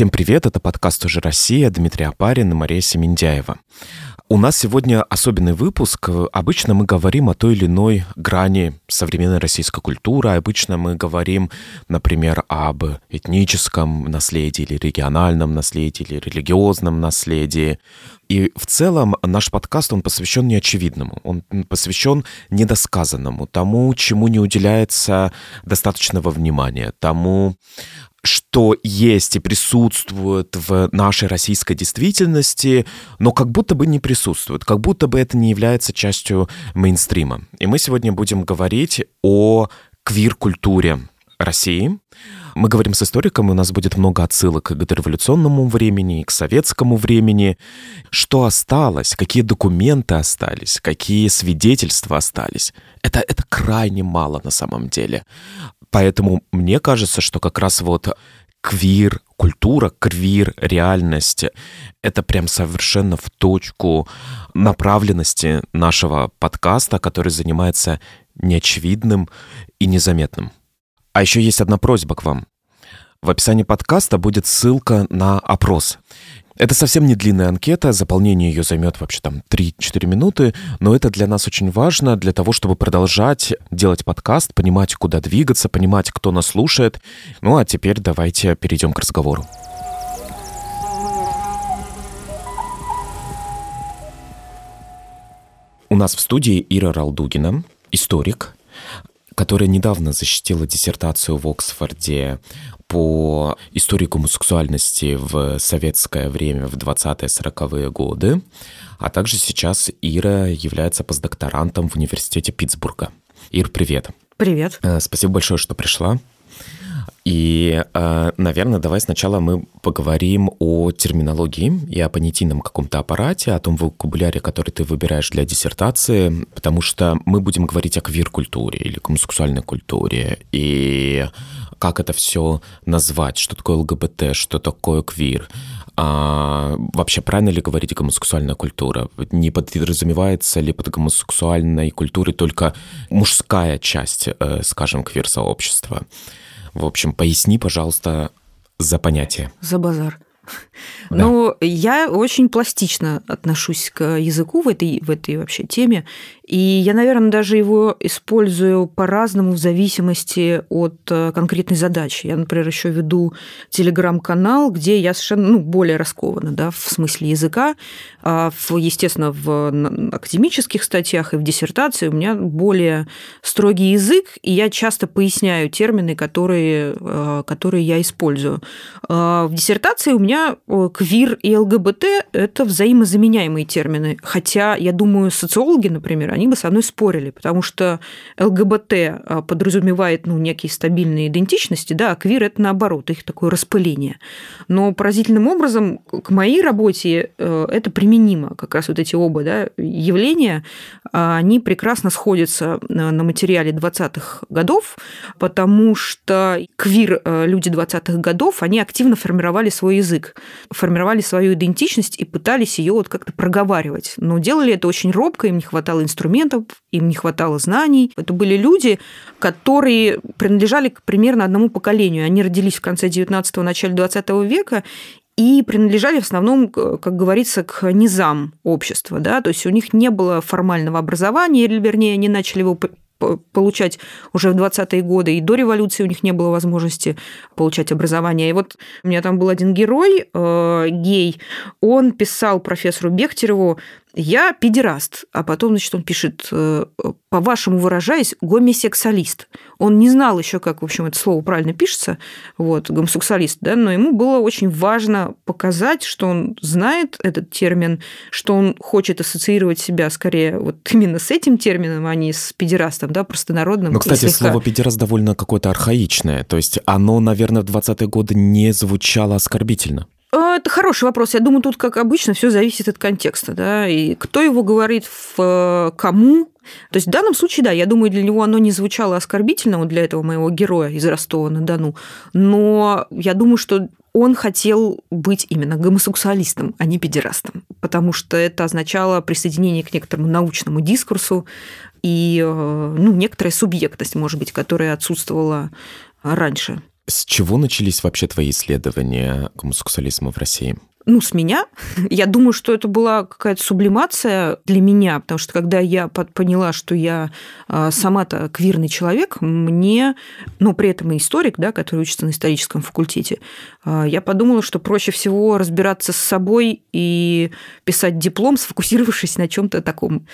Всем привет, это подкаст «Уже Россия», Дмитрий Апарин и Мария Семендяева. У нас сегодня особенный выпуск. Обычно мы говорим о той или иной грани современной российской культуры. Обычно мы говорим, например, об этническом наследии или региональном наследии или религиозном наследии. И в целом наш подкаст, он посвящен неочевидному, он посвящен недосказанному, тому, чему не уделяется достаточного внимания, тому, что есть и присутствует в нашей российской действительности, но как будто бы не присутствует, как будто бы это не является частью мейнстрима. И мы сегодня будем говорить о квир-культуре России. Мы говорим с историком, и у нас будет много отсылок к дореволюционному времени, к советскому времени. Что осталось, какие документы остались, какие свидетельства остались. Это, это крайне мало на самом деле. Поэтому мне кажется, что как раз вот квир культура, квир реальность — это прям совершенно в точку направленности нашего подкаста, который занимается неочевидным и незаметным. А еще есть одна просьба к вам. В описании подкаста будет ссылка на опрос. Это совсем не длинная анкета, заполнение ее займет вообще там 3-4 минуты, но это для нас очень важно, для того, чтобы продолжать делать подкаст, понимать, куда двигаться, понимать, кто нас слушает. Ну а теперь давайте перейдем к разговору. У нас в студии Ира Ралдугина, историк, которая недавно защитила диссертацию в Оксфорде по истории гомосексуальности в советское время, в 20-40-е годы, а также сейчас Ира является постдокторантом в университете Питтсбурга. Ир, привет. Привет. Э, спасибо большое, что пришла. И, э, наверное, давай сначала мы поговорим о терминологии и о понятийном каком-то аппарате, о том вокабуляре, который ты выбираешь для диссертации, потому что мы будем говорить о квир-культуре или гомосексуальной культуре. И как это все назвать, что такое ЛГБТ, что такое квир. А, вообще, правильно ли говорить гомосексуальная культура? Не подразумевается ли под гомосексуальной культурой только мужская часть, э, скажем, квир-сообщества? В общем, поясни, пожалуйста, за понятие. За базар. Да. Ну, я очень пластично отношусь к языку в этой, в этой вообще теме. И я, наверное, даже его использую по-разному в зависимости от э, конкретной задачи. Я, например, еще веду телеграм-канал, где я совершенно ну, более раскована да, в смысле языка. А в, естественно, в академических статьях и в диссертации у меня более строгий язык, и я часто поясняю термины, которые, э, которые я использую. А в диссертации у меня э, квир и ЛГБТ – это взаимозаменяемые термины. Хотя, я думаю, социологи, например, они бы со мной спорили, потому что ЛГБТ а, подразумевает ну, некие стабильные идентичности, да, а квир – это наоборот, их такое распыление. Но поразительным образом к моей работе э, это применимо. Как раз вот эти оба да, явления, а, они прекрасно сходятся на материале 20-х годов, потому что квир э, люди 20-х годов, они активно формировали свой язык, формировали свою идентичность и пытались ее вот как-то проговаривать. Но делали это очень робко, им не хватало инструментов, инструментов, им не хватало знаний. Это были люди, которые принадлежали примерно одному поколению. Они родились в конце 19-го, начале 20 века, и принадлежали в основном, как говорится, к низам общества. Да? То есть у них не было формального образования, или, вернее, они начали его получать уже в 20-е годы, и до революции у них не было возможности получать образование. И вот у меня там был один герой, э, гей, он писал профессору Бехтереву, я педераст, а потом, значит, он пишет, э, по-вашему выражаясь, гомосексуалист. Он не знал еще, как, в общем, это слово правильно пишется, вот, гомосексуалист, да, но ему было очень важно показать, что он знает этот термин, что он хочет ассоциировать себя скорее вот именно с этим термином, а не с педерастом, да, простонародным. Но, кстати, слово педераст довольно какое-то архаичное, то есть оно, наверное, в 20-е годы не звучало оскорбительно. А, это хороший вопрос. Я думаю, тут, как обычно, все зависит от контекста, да, и кто его говорит, в э, кому. То есть в данном случае, да, я думаю, для него оно не звучало оскорбительно, вот для этого моего героя из Ростова-на-Дону, но я думаю, что он хотел быть именно гомосексуалистом, а не педерастом, потому что это означало присоединение к некоторому научному дискурсу и э, ну, некоторая субъектность, может быть, которая отсутствовала раньше. С чего начались вообще твои исследования гомосексуализма в России? ну, с меня. Я думаю, что это была какая-то сублимация для меня, потому что когда я поняла, что я а, сама-то квирный человек, мне, но при этом и историк, да, который учится на историческом факультете, а, я подумала, что проще всего разбираться с собой и писать диплом, сфокусировавшись на чем-то таком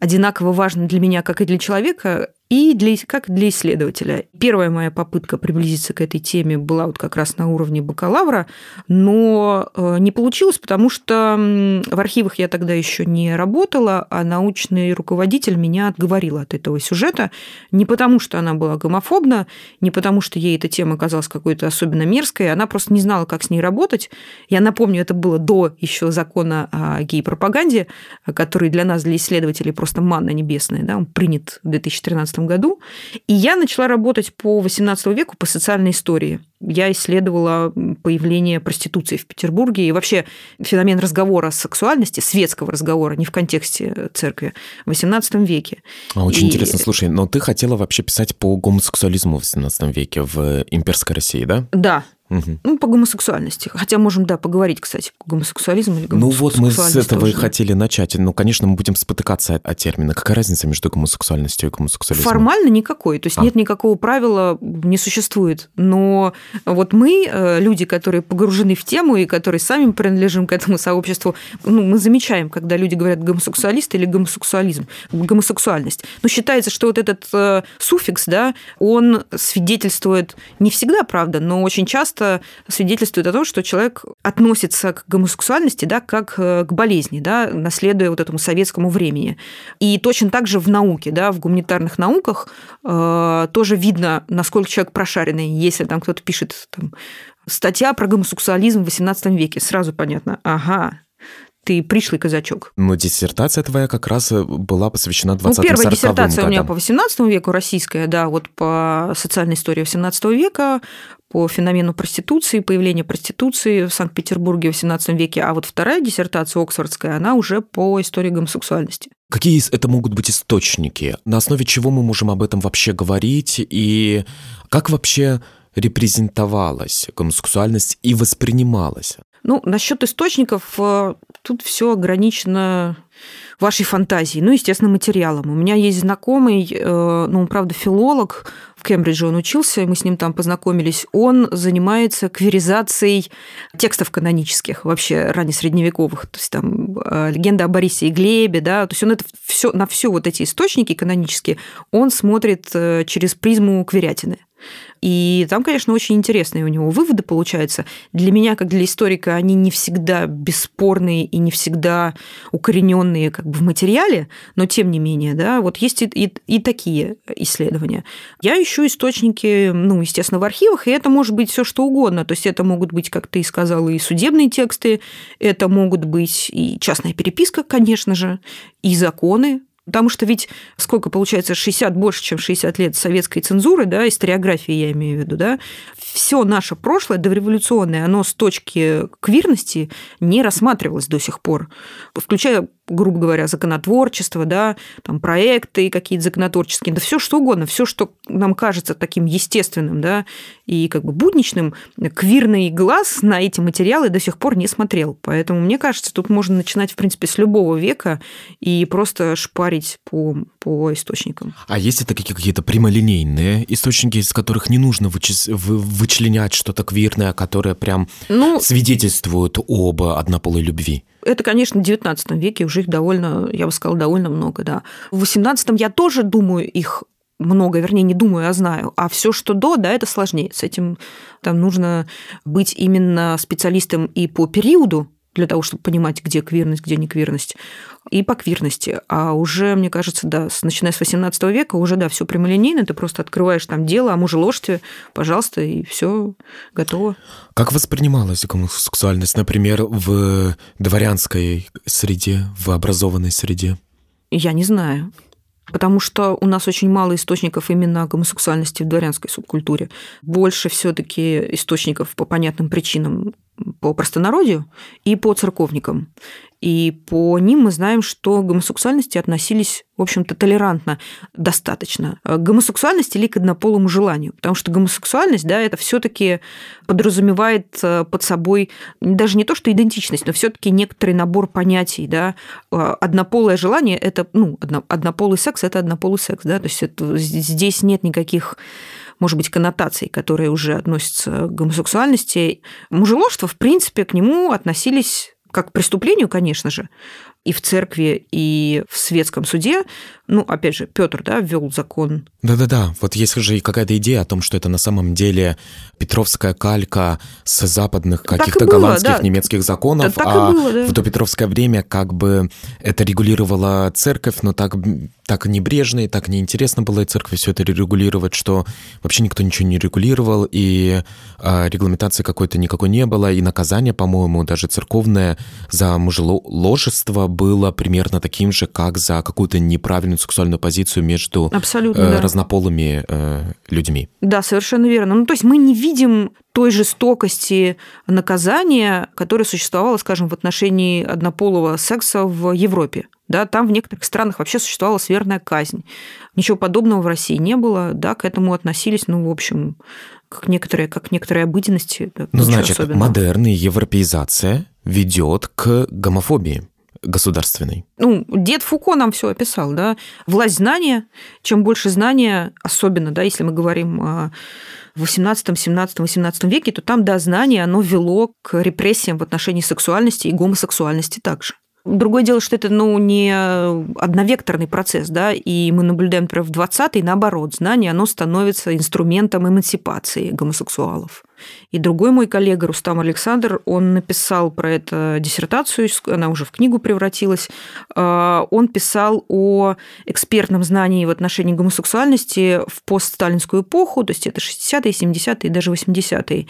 одинаково важном для меня, как и для человека, и для, как для исследователя. Первая моя попытка приблизиться к этой теме была вот как раз на уровне бакалавра, но э, не получилось, потому что в архивах я тогда еще не работала, а научный руководитель меня отговорил от этого сюжета не потому, что она была гомофобна, не потому, что ей эта тема казалась какой-то особенно мерзкой, она просто не знала, как с ней работать. Я напомню, это было до еще закона о гей-пропаганде, который для нас, для исследователей, просто манна небесная, да, он принят в 2013 году. И я начала работать по XVIII веку по социальной истории. Я исследовала появление проституции в Петербурге и вообще феномен разговора о сексуальности, светского разговора, не в контексте церкви, в XVIII веке. А, очень и... интересно. Слушай, но ты хотела вообще писать по гомосексуализму в XVII веке в имперской России, да? Да, Угу. Ну, по гомосексуальности. Хотя можем, да, поговорить, кстати, по гомосексуализму или Ну вот мы с этого тоже. и хотели начать. Ну, конечно, мы будем спотыкаться о терминах. Какая разница между гомосексуальностью и гомосексуализмом? Формально никакой. То есть а. нет никакого правила, не существует. Но вот мы, э, люди, которые погружены в тему и которые сами принадлежим к этому сообществу, ну, мы замечаем, когда люди говорят гомосексуалист или гомосексуализм, гомосексуальность. Но считается, что вот этот э, суффикс, да, он свидетельствует не всегда, правда, но очень часто часто свидетельствует о том, что человек относится к гомосексуальности да, как э, к болезни, да, наследуя вот этому советскому времени. И точно так же в науке, да, в гуманитарных науках э, тоже видно, насколько человек прошаренный. Если там кто-то пишет там, статья про гомосексуализм в XVIII веке, сразу понятно, ага, ты пришлый казачок. Но диссертация твоя как раз э, была посвящена 20 Ну, первая диссертация годам. у меня по 18 веку, российская, да, вот по социальной истории 18 века, по феномену проституции, появления проституции в Санкт-Петербурге в 18 веке, а вот вторая диссертация оксфордская, она уже по истории гомосексуальности. Какие это могут быть источники? На основе чего мы можем об этом вообще говорить? И как вообще репрезентовалась гомосексуальность и воспринималась? Ну, насчет источников э, тут все ограничено вашей фантазией, ну, естественно, материалом. У меня есть знакомый, э, ну, он, правда, филолог, в Кембридже он учился, мы с ним там познакомились. Он занимается кверизацией текстов канонических, вообще раннесредневековых, то есть там э, легенда о Борисе и Глебе, да, то есть он это все, на все вот эти источники канонические, он смотрит через призму кверятины. И там, конечно, очень интересные у него выводы получаются. Для меня, как для историка, они не всегда бесспорные и не всегда укорененные как бы в материале, но тем не менее, да, вот есть и, и, и такие исследования. Я ищу источники, ну, естественно, в архивах, и это может быть все что угодно. То есть это могут быть, как ты сказала, и судебные тексты, это могут быть и частная переписка, конечно же, и законы, Потому что ведь сколько получается 60 больше, чем 60 лет советской цензуры, да, историографии я имею в виду, да, все наше прошлое дореволюционное, оно с точки квирности не рассматривалось до сих пор, включая грубо говоря, законотворчество, да, там проекты какие-то законотворческие, да все что угодно, все, что нам кажется таким естественным, да, и как бы будничным, квирный глаз на эти материалы до сих пор не смотрел. Поэтому, мне кажется, тут можно начинать, в принципе, с любого века и просто шпарить по, по источникам. А есть это какие-то прямолинейные источники, из которых не нужно вычис... вычленять что-то квирное, которое прям ну, свидетельствует об однополой любви? Это, конечно, в XIX веке уже их довольно, я бы сказала, довольно много, да. В XVIII я тоже думаю их много, вернее, не думаю, а знаю. А все, что до, да, это сложнее. С этим там нужно быть именно специалистом и по периоду, для того, чтобы понимать, где квирность, где не квирность, и по квирности. А уже, мне кажется, да, начиная с 18 века, уже, да, все прямолинейно, ты просто открываешь там дело о мужеложстве, пожалуйста, и все готово. Как воспринималась гомосексуальность, например, в дворянской среде, в образованной среде? Я не знаю потому что у нас очень мало источников именно о гомосексуальности в дворянской субкультуре. Больше все таки источников по понятным причинам по простонародью и по церковникам. И по ним мы знаем, что к гомосексуальности относились, в общем-то, толерантно достаточно. К гомосексуальности или к однополому желанию. Потому что гомосексуальность, да, это все таки подразумевает э, под собой даже не то, что идентичность, но все таки некоторый набор понятий. Да. Э, однополое желание – это, ну, однополый секс – это однополый секс. Да. То есть это, здесь нет никаких может быть, коннотаций, которые уже относятся к гомосексуальности. Мужеложство, в принципе, к нему относились как к преступлению, конечно же, и в церкви, и в светском суде. Ну, опять же, Петр, да, ввел закон. Да-да-да, вот есть же какая-то идея о том, что это на самом деле Петровская калька с западных каких-то голландских, да. немецких законов, да, а было, да. в допетровское время как бы это регулировала церковь, но так, так небрежно и так неинтересно было и церкви все это регулировать, что вообще никто ничего не регулировал, и а, регламентации какой-то никакой не было, и наказание, по-моему, даже церковное за мужеложество было примерно таким же, как за какую-то неправильную сексуальную позицию между Абсолютно, э, да. разнополыми э, людьми. Да, совершенно верно. Ну, то есть мы не видим той жестокости наказания, которое существовало, скажем, в отношении однополого секса в Европе. Да, там в некоторых странах вообще существовала сверхная казнь. Ничего подобного в России не было, да, к этому относились, ну, в общем, как некоторые, как некоторые обыденности. Да, ну, значит, особенного. модерн и европеизация ведет к гомофобии государственной. Ну, дед Фуко нам все описал, да. Власть знания, чем больше знания, особенно, да, если мы говорим о в 18, 17, 18 веке, то там, да, знание, оно вело к репрессиям в отношении сексуальности и гомосексуальности также. Другое дело, что это ну, не одновекторный процесс, да, и мы наблюдаем, например, в 20-е, наоборот, знание, оно становится инструментом эмансипации гомосексуалов. И другой мой коллега Рустам Александр, он написал про это диссертацию, она уже в книгу превратилась. А, он писал о экспертном знании в отношении гомосексуальности в постсталинскую эпоху, то есть это 60-е, 70-е, даже 80-е.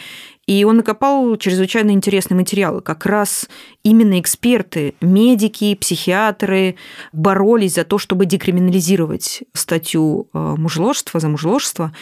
И он накопал чрезвычайно интересные материалы. Как раз именно эксперты, медики, психиатры боролись за то, чтобы декриминализировать статью а, мужеложества, за мужеложество,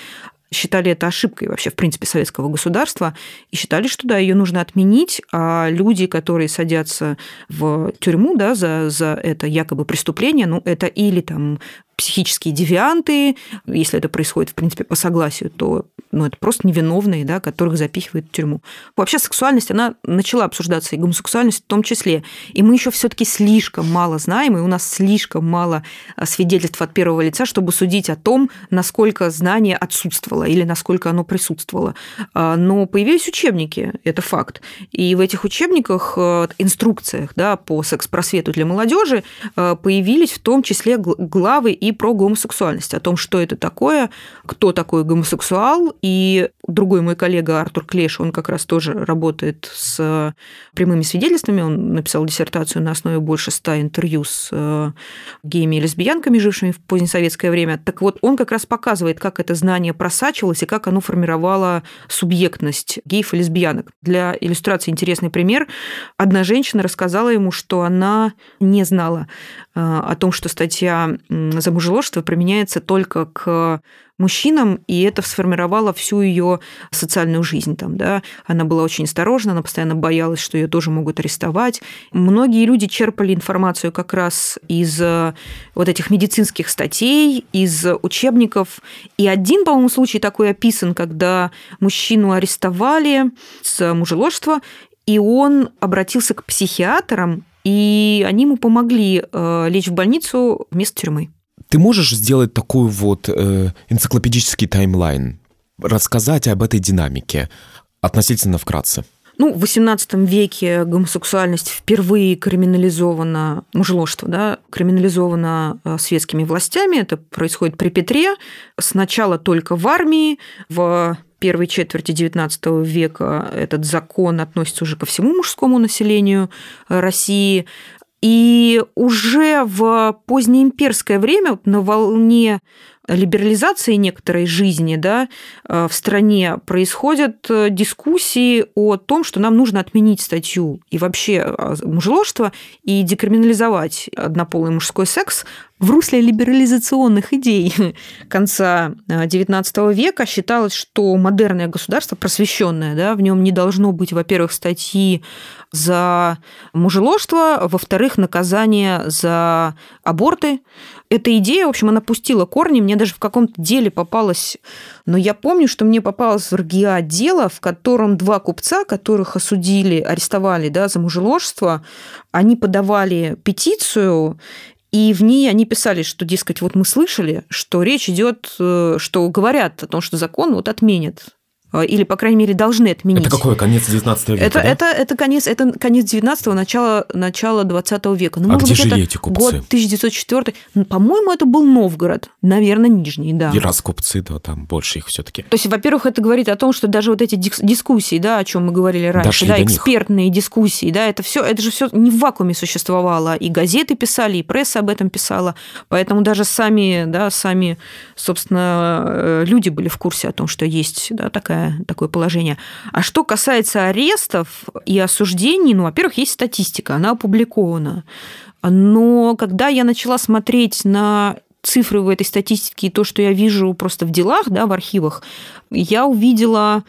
считали это ошибкой вообще, в принципе, советского государства, и считали, что да, ее нужно отменить, а люди, которые садятся в тюрьму да, за, за это якобы преступление, ну, это или там психические девианты, если это происходит, в принципе, по согласию, то ну, это просто невиновные, да, которых запихивают в тюрьму. Вообще сексуальность, она начала обсуждаться, и гомосексуальность в том числе. И мы еще все таки слишком мало знаем, и у нас слишком мало а, свидетельств от первого лица, чтобы судить о том, насколько знание отсутствовало или насколько оно присутствовало. А, но появились учебники, это факт. И в этих учебниках, э, инструкциях да, по секс-просвету для молодежи появились в том числе главы и про гомосексуальность, о том, что это такое, кто такой гомосексуал. И другой мой коллега Артур Клеш, он как раз тоже работает с прямыми свидетельствами, он написал диссертацию на основе больше ста интервью с э, геями и лесбиянками, жившими в позднесоветское время. Так вот, он как раз показывает, как это знание просачивалось и как оно формировало субъектность геев и лесбиянок. Для иллюстрации интересный пример. Одна женщина рассказала ему, что она не знала э, о том, что статья за мужеложество применяется только к мужчинам, и это сформировало всю ее социальную жизнь. Там, да. Она была очень осторожна, она постоянно боялась, что ее тоже могут арестовать. Многие люди черпали информацию как раз из э, вот этих медицинских статей, из учебников. И один, по-моему, случай такой описан, когда мужчину арестовали с мужеложства, и он обратился к психиатрам, и они ему помогли э, лечь в больницу вместо тюрьмы. Ты можешь сделать такой вот э, энциклопедический таймлайн, рассказать об этой динамике относительно вкратце? Ну, в XVIII веке гомосексуальность впервые криминализована, мужеложство, да, криминализовано э, светскими властями. Это происходит при Петре. Сначала только в армии, в первой четверти XIX века этот закон относится уже ко всему мужскому населению России. И уже в позднеимперское время на волне либерализации некоторой жизни да, э, в стране происходят э, дискуссии о том, что нам нужно отменить статью и вообще э, мужеложство и декриминализовать однополый мужской секс в русле либерализационных идей конца XIX э, века считалось, что модерное государство, просвещенное, да, в нем не должно быть, во-первых, статьи за мужеложство, во-вторых, наказание за аборты. Эта идея, в общем, она пустила корни, мне даже в каком-то деле попалась, но я помню, что мне попалось в РГИА дело, в котором два купца, которых осудили, арестовали да, за мужеложство, они подавали петицию, и в ней они писали, что, дескать, вот мы слышали, что речь идет, э, что говорят о том, что закон вот отменят или, по крайней мере, должны отменить. Это какой конец 19 века? Это, да? это, это, конец, это конец 19-го, начало, начало 20 века. Ну, а где жили эти купцы? Год 1904. Ну, по-моему, это был Новгород. Наверное, Нижний, да. И раз купцы, да, там больше их все таки То есть, во-первых, это говорит о том, что даже вот эти дискуссии, да, о чем мы говорили раньше, Дошли да, экспертные них. дискуссии, да, это все, это же все не в вакууме существовало. И газеты писали, и пресса об этом писала. Поэтому даже сами, да, сами, собственно, э, люди были в курсе о том, что есть да, такая, такое положение. А что касается арестов и осуждений, ну, во-первых, есть статистика, она опубликована. Но когда я начала смотреть на цифры в этой статистике и то, что я вижу просто в делах, да, в архивах, я увидела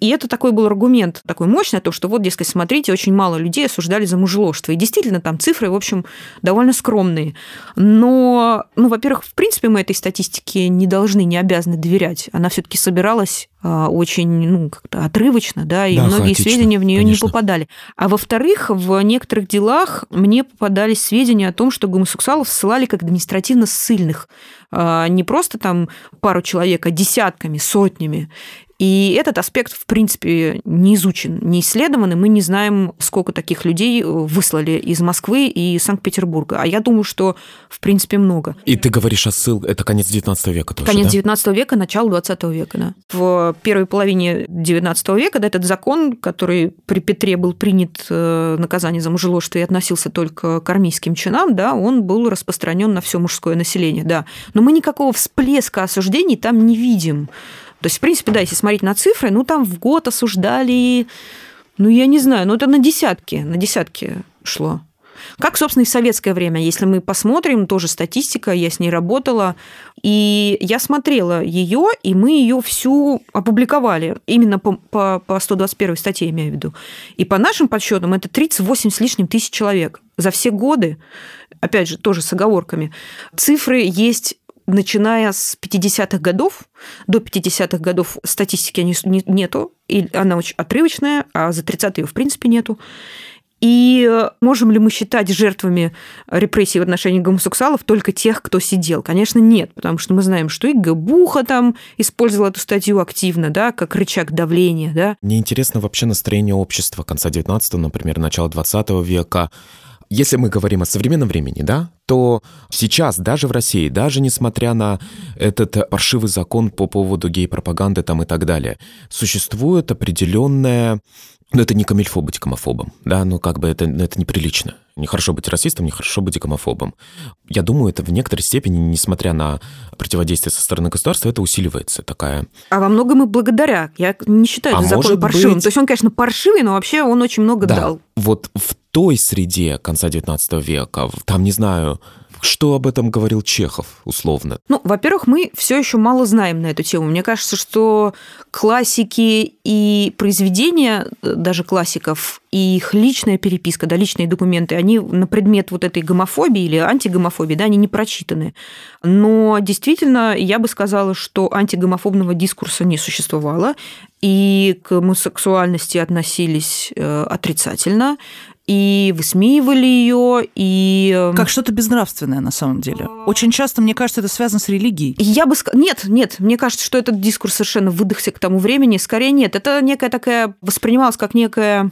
и это такой был аргумент, такой мощный, то, что вот, дескать, смотрите, очень мало людей осуждали за мужеложство. И действительно, там цифры, в общем, довольно скромные. Но, ну, во-первых, в принципе, мы этой статистике не должны, не обязаны доверять. Она все таки собиралась а, очень ну, как-то отрывочно, да, и да, многие хаотично, сведения в нее конечно. не попадали. А во-вторых, в некоторых делах мне попадались сведения о том, что гомосексуалов ссылали как административно ссыльных. А, не просто там пару человек, а десятками, сотнями. И этот аспект, в принципе, не изучен, не исследован, и мы не знаем, сколько таких людей выслали из Москвы и Санкт-Петербурга. А я думаю, что, в принципе, много. И ты говоришь о ссылке, это конец 19 века тоже, Конец да? 19 века, начало 20 века, да. В первой половине 19 века да, этот закон, который при Петре был принят э, наказание за мужеложство и относился только к армейским чинам, да, он был распространен на все мужское население, да. Но мы никакого всплеска осуждений там не видим. То есть, в принципе, да, если смотреть на цифры, ну, там в год осуждали, ну, я не знаю, ну, это на десятки, на десятки шло. Как, собственно, и в советское время. Если мы посмотрим, тоже статистика, я с ней работала, и я смотрела ее, и мы ее всю опубликовали, именно по, по, по 121 статье, имею в виду. И по нашим подсчетам это 38 с лишним тысяч человек за все годы, опять же, тоже с оговорками. Цифры есть начиная с 50-х годов, до 50-х годов статистики нету, и она очень отрывочная, а за 30-е в принципе нету. И можем ли мы считать жертвами репрессий в отношении гомосексуалов только тех, кто сидел? Конечно, нет, потому что мы знаем, что и Габуха там использовал эту статью активно, да, как рычаг давления, да. Мне интересно вообще настроение общества конца 19 например, начала 20 века. Если мы говорим о современном времени, да, то сейчас даже в России, даже несмотря на этот паршивый закон по поводу гей-пропаганды там и так далее, существует определенная но это не камильфо быть гомофобом, да, ну как бы это, это неприлично. Нехорошо быть расистом, нехорошо быть гомофобом. Я думаю, это в некоторой степени, несмотря на противодействие со стороны государства, это усиливается такая... А во многом и благодаря. Я не считаю а этот закон паршивым. Быть... То есть он, конечно, паршивый, но вообще он очень много да. дал. Вот в той среде конца XIX века, там, не знаю, что об этом говорил Чехов, условно? Ну, во-первых, мы все еще мало знаем на эту тему. Мне кажется, что классики и произведения, э, даже классиков, и их личная переписка, да, личные документы, они на предмет вот этой гомофобии или антигомофобии, да, они не прочитаны. Но действительно, я бы сказала, что антигомофобного дискурса не существовало, и к гомосексуальности относились э, отрицательно и высмеивали ее, и... Эм, как что-то безнравственное на самом деле. Очень часто, мне кажется, это связано с религией. Я бы сказала... Нет, нет, мне кажется, что этот дискурс совершенно выдохся к тому времени. Скорее нет, это некая такая... воспринималась как некая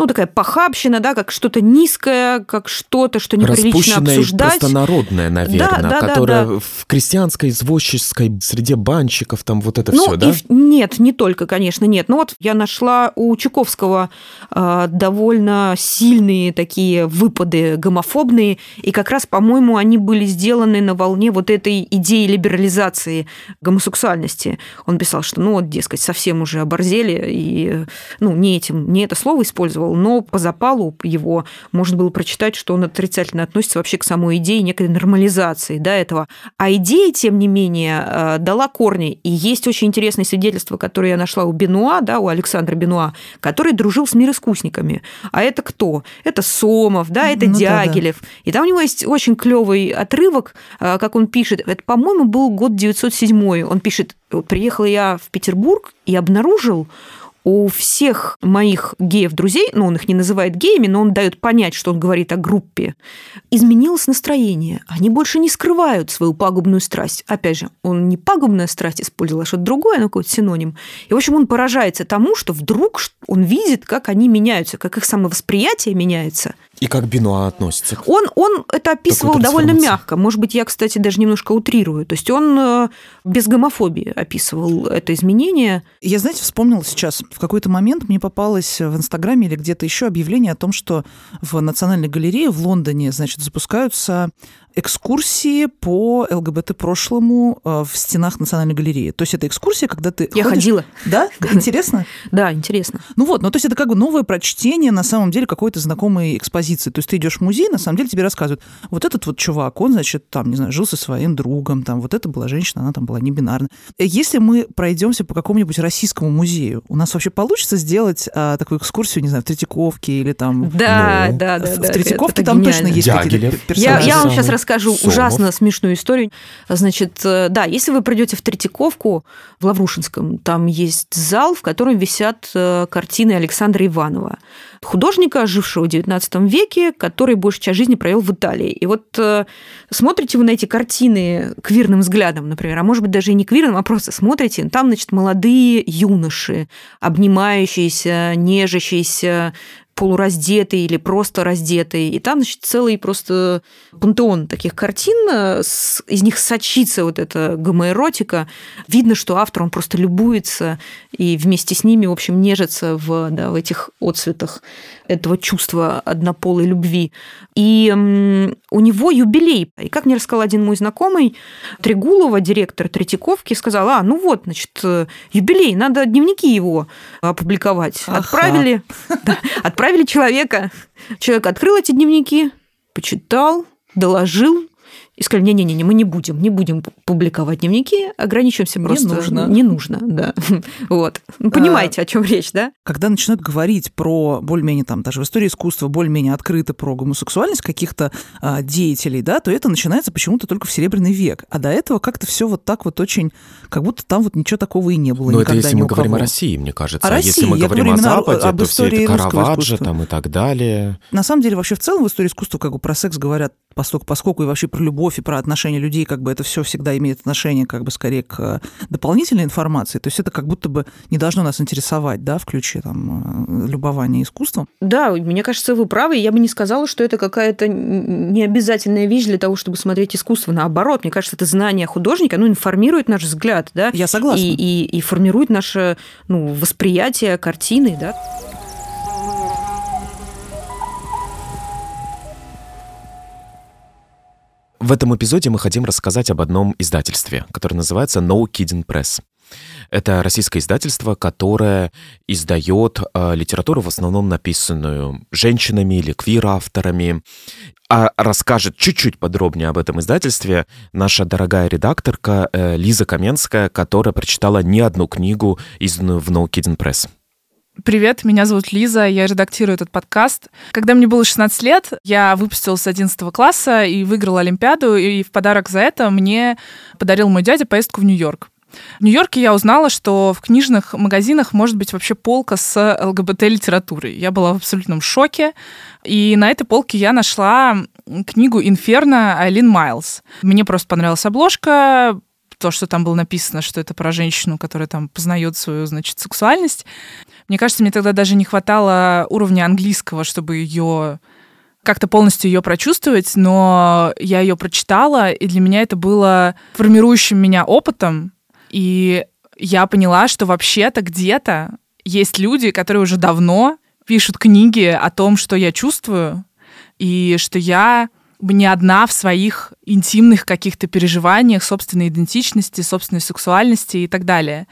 ну, такая похабщина, да, как что-то низкое, как что-то, что неприлично обсуждать. и простонародное, наверное, да, да, которое да, да. в крестьянской, извозческой среде банщиков, там вот это ну, все, да? Нет, не только, конечно, нет. Но вот я нашла у Чуковского э, довольно сильные такие выпады гомофобные, и как раз, по-моему, они были сделаны на волне вот этой идеи либерализации гомосексуальности. Он писал, что, ну, вот, дескать, совсем уже оборзели, и, ну, не этим, не это слово использовал, описывал, но по запалу его можно было прочитать, что он отрицательно относится вообще к самой идее некой нормализации да, этого. А идея, тем не менее, э, дала корни. И есть очень интересное свидетельство, которое я нашла у Бенуа, да, у Александра Бенуа, который дружил с мироискусниками. А это кто? Это Сомов, да, это ну, Дягилев. Да, да. И там у него есть очень клевый отрывок, э, как он пишет. Это, по-моему, был год 907. Он пишет, приехал я в Петербург и обнаружил, у всех моих геев-друзей, ну, он их не называет геями, но он дает понять, что он говорит о группе, изменилось настроение. Они больше не скрывают свою пагубную страсть. Опять же, он не пагубная страсть использовал, а что-то другое, но какой-то синоним. И, в общем, он поражается тому, что вдруг он видит, как они меняются, как их самовосприятие меняется. И как Бенуа относится? Он, он это описывал довольно мягко. Может быть, я, кстати, даже немножко утрирую. То есть он э, без гомофобии описывал это изменение. Я, знаете, вспомнила сейчас, в какой-то момент мне попалось в Инстаграме или где-то еще объявление о том, что в Национальной галерее в Лондоне, значит, запускаются экскурсии по ЛГБТ-прошлому э, в стенах Национальной галереи. То есть это экскурсия, когда ты Я ходишь... ходила. Да? Интересно? Да, интересно. Ну вот, ну то есть это как бы новое прочтение на самом деле какой-то знакомой экспозиции. То есть ты идешь в музей, на самом деле тебе рассказывают, вот этот вот чувак, он, значит, там, не знаю, жил со своим другом, там, вот это была женщина, она там была не бинарная. Если мы пройдемся по какому-нибудь российскому музею, у нас вообще получится сделать а, такую экскурсию, не знаю, в Третьяковке или там... Да, ну, да, да. В, да, в Третьяковке там точно есть какие-то персонажи. Я, я вам сейчас расскажу Сомов. ужасно смешную историю. Значит, э, да, если вы придете в Третьяковку в Лаврушинском, там есть зал, в котором висят э, картины Александра Иванова, художника, жившего в XIX веке, который большую часть жизни провел в Италии. И вот э, смотрите вы на эти картины квирным взглядом, например, а может быть даже и не квирным, а просто смотрите, там, значит, молодые юноши, обнимающиеся, нежащиеся, полураздетый или просто раздетый. И там, значит, целый просто пантеон таких картин, э, из них сочится вот эта гомоэротика. Видно, что автор, он просто любуется и вместе с ними, в общем, нежится в, да, в этих отцветах этого чувства однополой любви. И у него юбилей. И как мне рассказал один мой знакомый, Трегулова, директор Третьяковки, сказал, а, ну вот, значит, э, юбилей, надо дневники его опубликовать. Ага. Отправили, да, отправили человека. Человек открыл эти дневники, почитал, доложил, и сказали, не-не-не, мы не будем, не будем публиковать дневники, ограничимся просто. Не нужно. Не нужно, да. Вот. Ну, понимаете, а, о чем речь, да? Когда начинают говорить про более-менее там, даже в истории искусства, более-менее открыто про гомосексуальность каких-то а, деятелей, да, то это начинается почему-то только в Серебряный век. А до этого как-то все вот так вот очень, как будто там вот ничего такого и не было Но это если мы говорим о России, мне кажется. О а России. если мы Я говорим о Западе, об то все это Караваджо там и так далее. На самом деле, вообще в целом в истории искусства как бы про секс говорят поскольку, поскольку и вообще про любовь и про отношения людей, как бы это все всегда имеет отношение как бы скорее к э, дополнительной информации, то есть это как будто бы не должно нас интересовать, да, в ключе там э, любования искусством. Да, мне кажется, вы правы, я бы не сказала, что это какая-то необязательная вещь для того, чтобы смотреть искусство. Наоборот, мне кажется, это знание художника, оно информирует наш взгляд, да. Я согласна. И, и, и формирует наше ну, восприятие картины, да. В этом эпизоде мы хотим рассказать об одном издательстве, которое называется No Kidding Press. Это российское издательство, которое издает э, литературу в основном написанную женщинами или квир-авторами. А расскажет чуть-чуть подробнее об этом издательстве наша дорогая редакторка э, Лиза Каменская, которая прочитала не одну книгу, изданную в No Kidding Press. Привет, меня зовут Лиза, я редактирую этот подкаст. Когда мне было 16 лет, я выпустилась с 11 класса и выиграла Олимпиаду, и в подарок за это мне подарил мой дядя поездку в Нью-Йорк. В Нью-Йорке я узнала, что в книжных магазинах может быть вообще полка с ЛГБТ-литературой. Я была в абсолютном шоке. И на этой полке я нашла книгу «Инферно» Айлин Майлз. Мне просто понравилась обложка, то, что там было написано, что это про женщину, которая там познает свою, значит, сексуальность. Мне кажется, мне тогда даже не хватало уровня английского, чтобы ее как-то полностью ее прочувствовать, но я ее прочитала, и для меня это было формирующим меня опытом, и я поняла, что вообще-то где-то есть люди, которые уже давно пишут книги о том, что я чувствую, и что я не одна в своих интимных каких-то переживаниях, собственной идентичности, собственной сексуальности и так далее.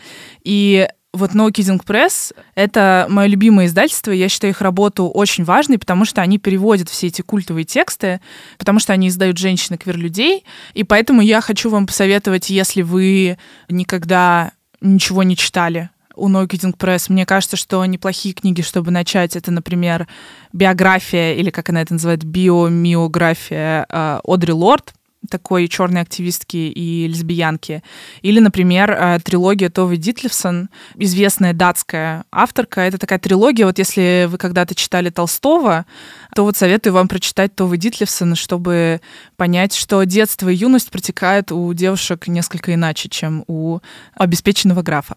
И Вот No Kidding Press — это мое любимое издательство. Я считаю их работу очень важной, потому что они переводят все эти культовые тексты, потому что они издают женщины-квир-людей. И поэтому я хочу вам посоветовать, если вы никогда ничего не читали у No Press. Мне кажется, что неплохие книги, чтобы начать, это, например, биография, или как она это называет, биомиография э, Одри Лорд, такой черной активистки и лесбиянки. Или, например, э, трилогия Товы Дитлевсон, известная датская авторка. Это такая трилогия, вот если вы когда-то читали Толстого, то вот советую вам прочитать Товы Дитлевсон, чтобы понять, что детство и юность протекают у девушек несколько иначе, чем у обеспеченного графа.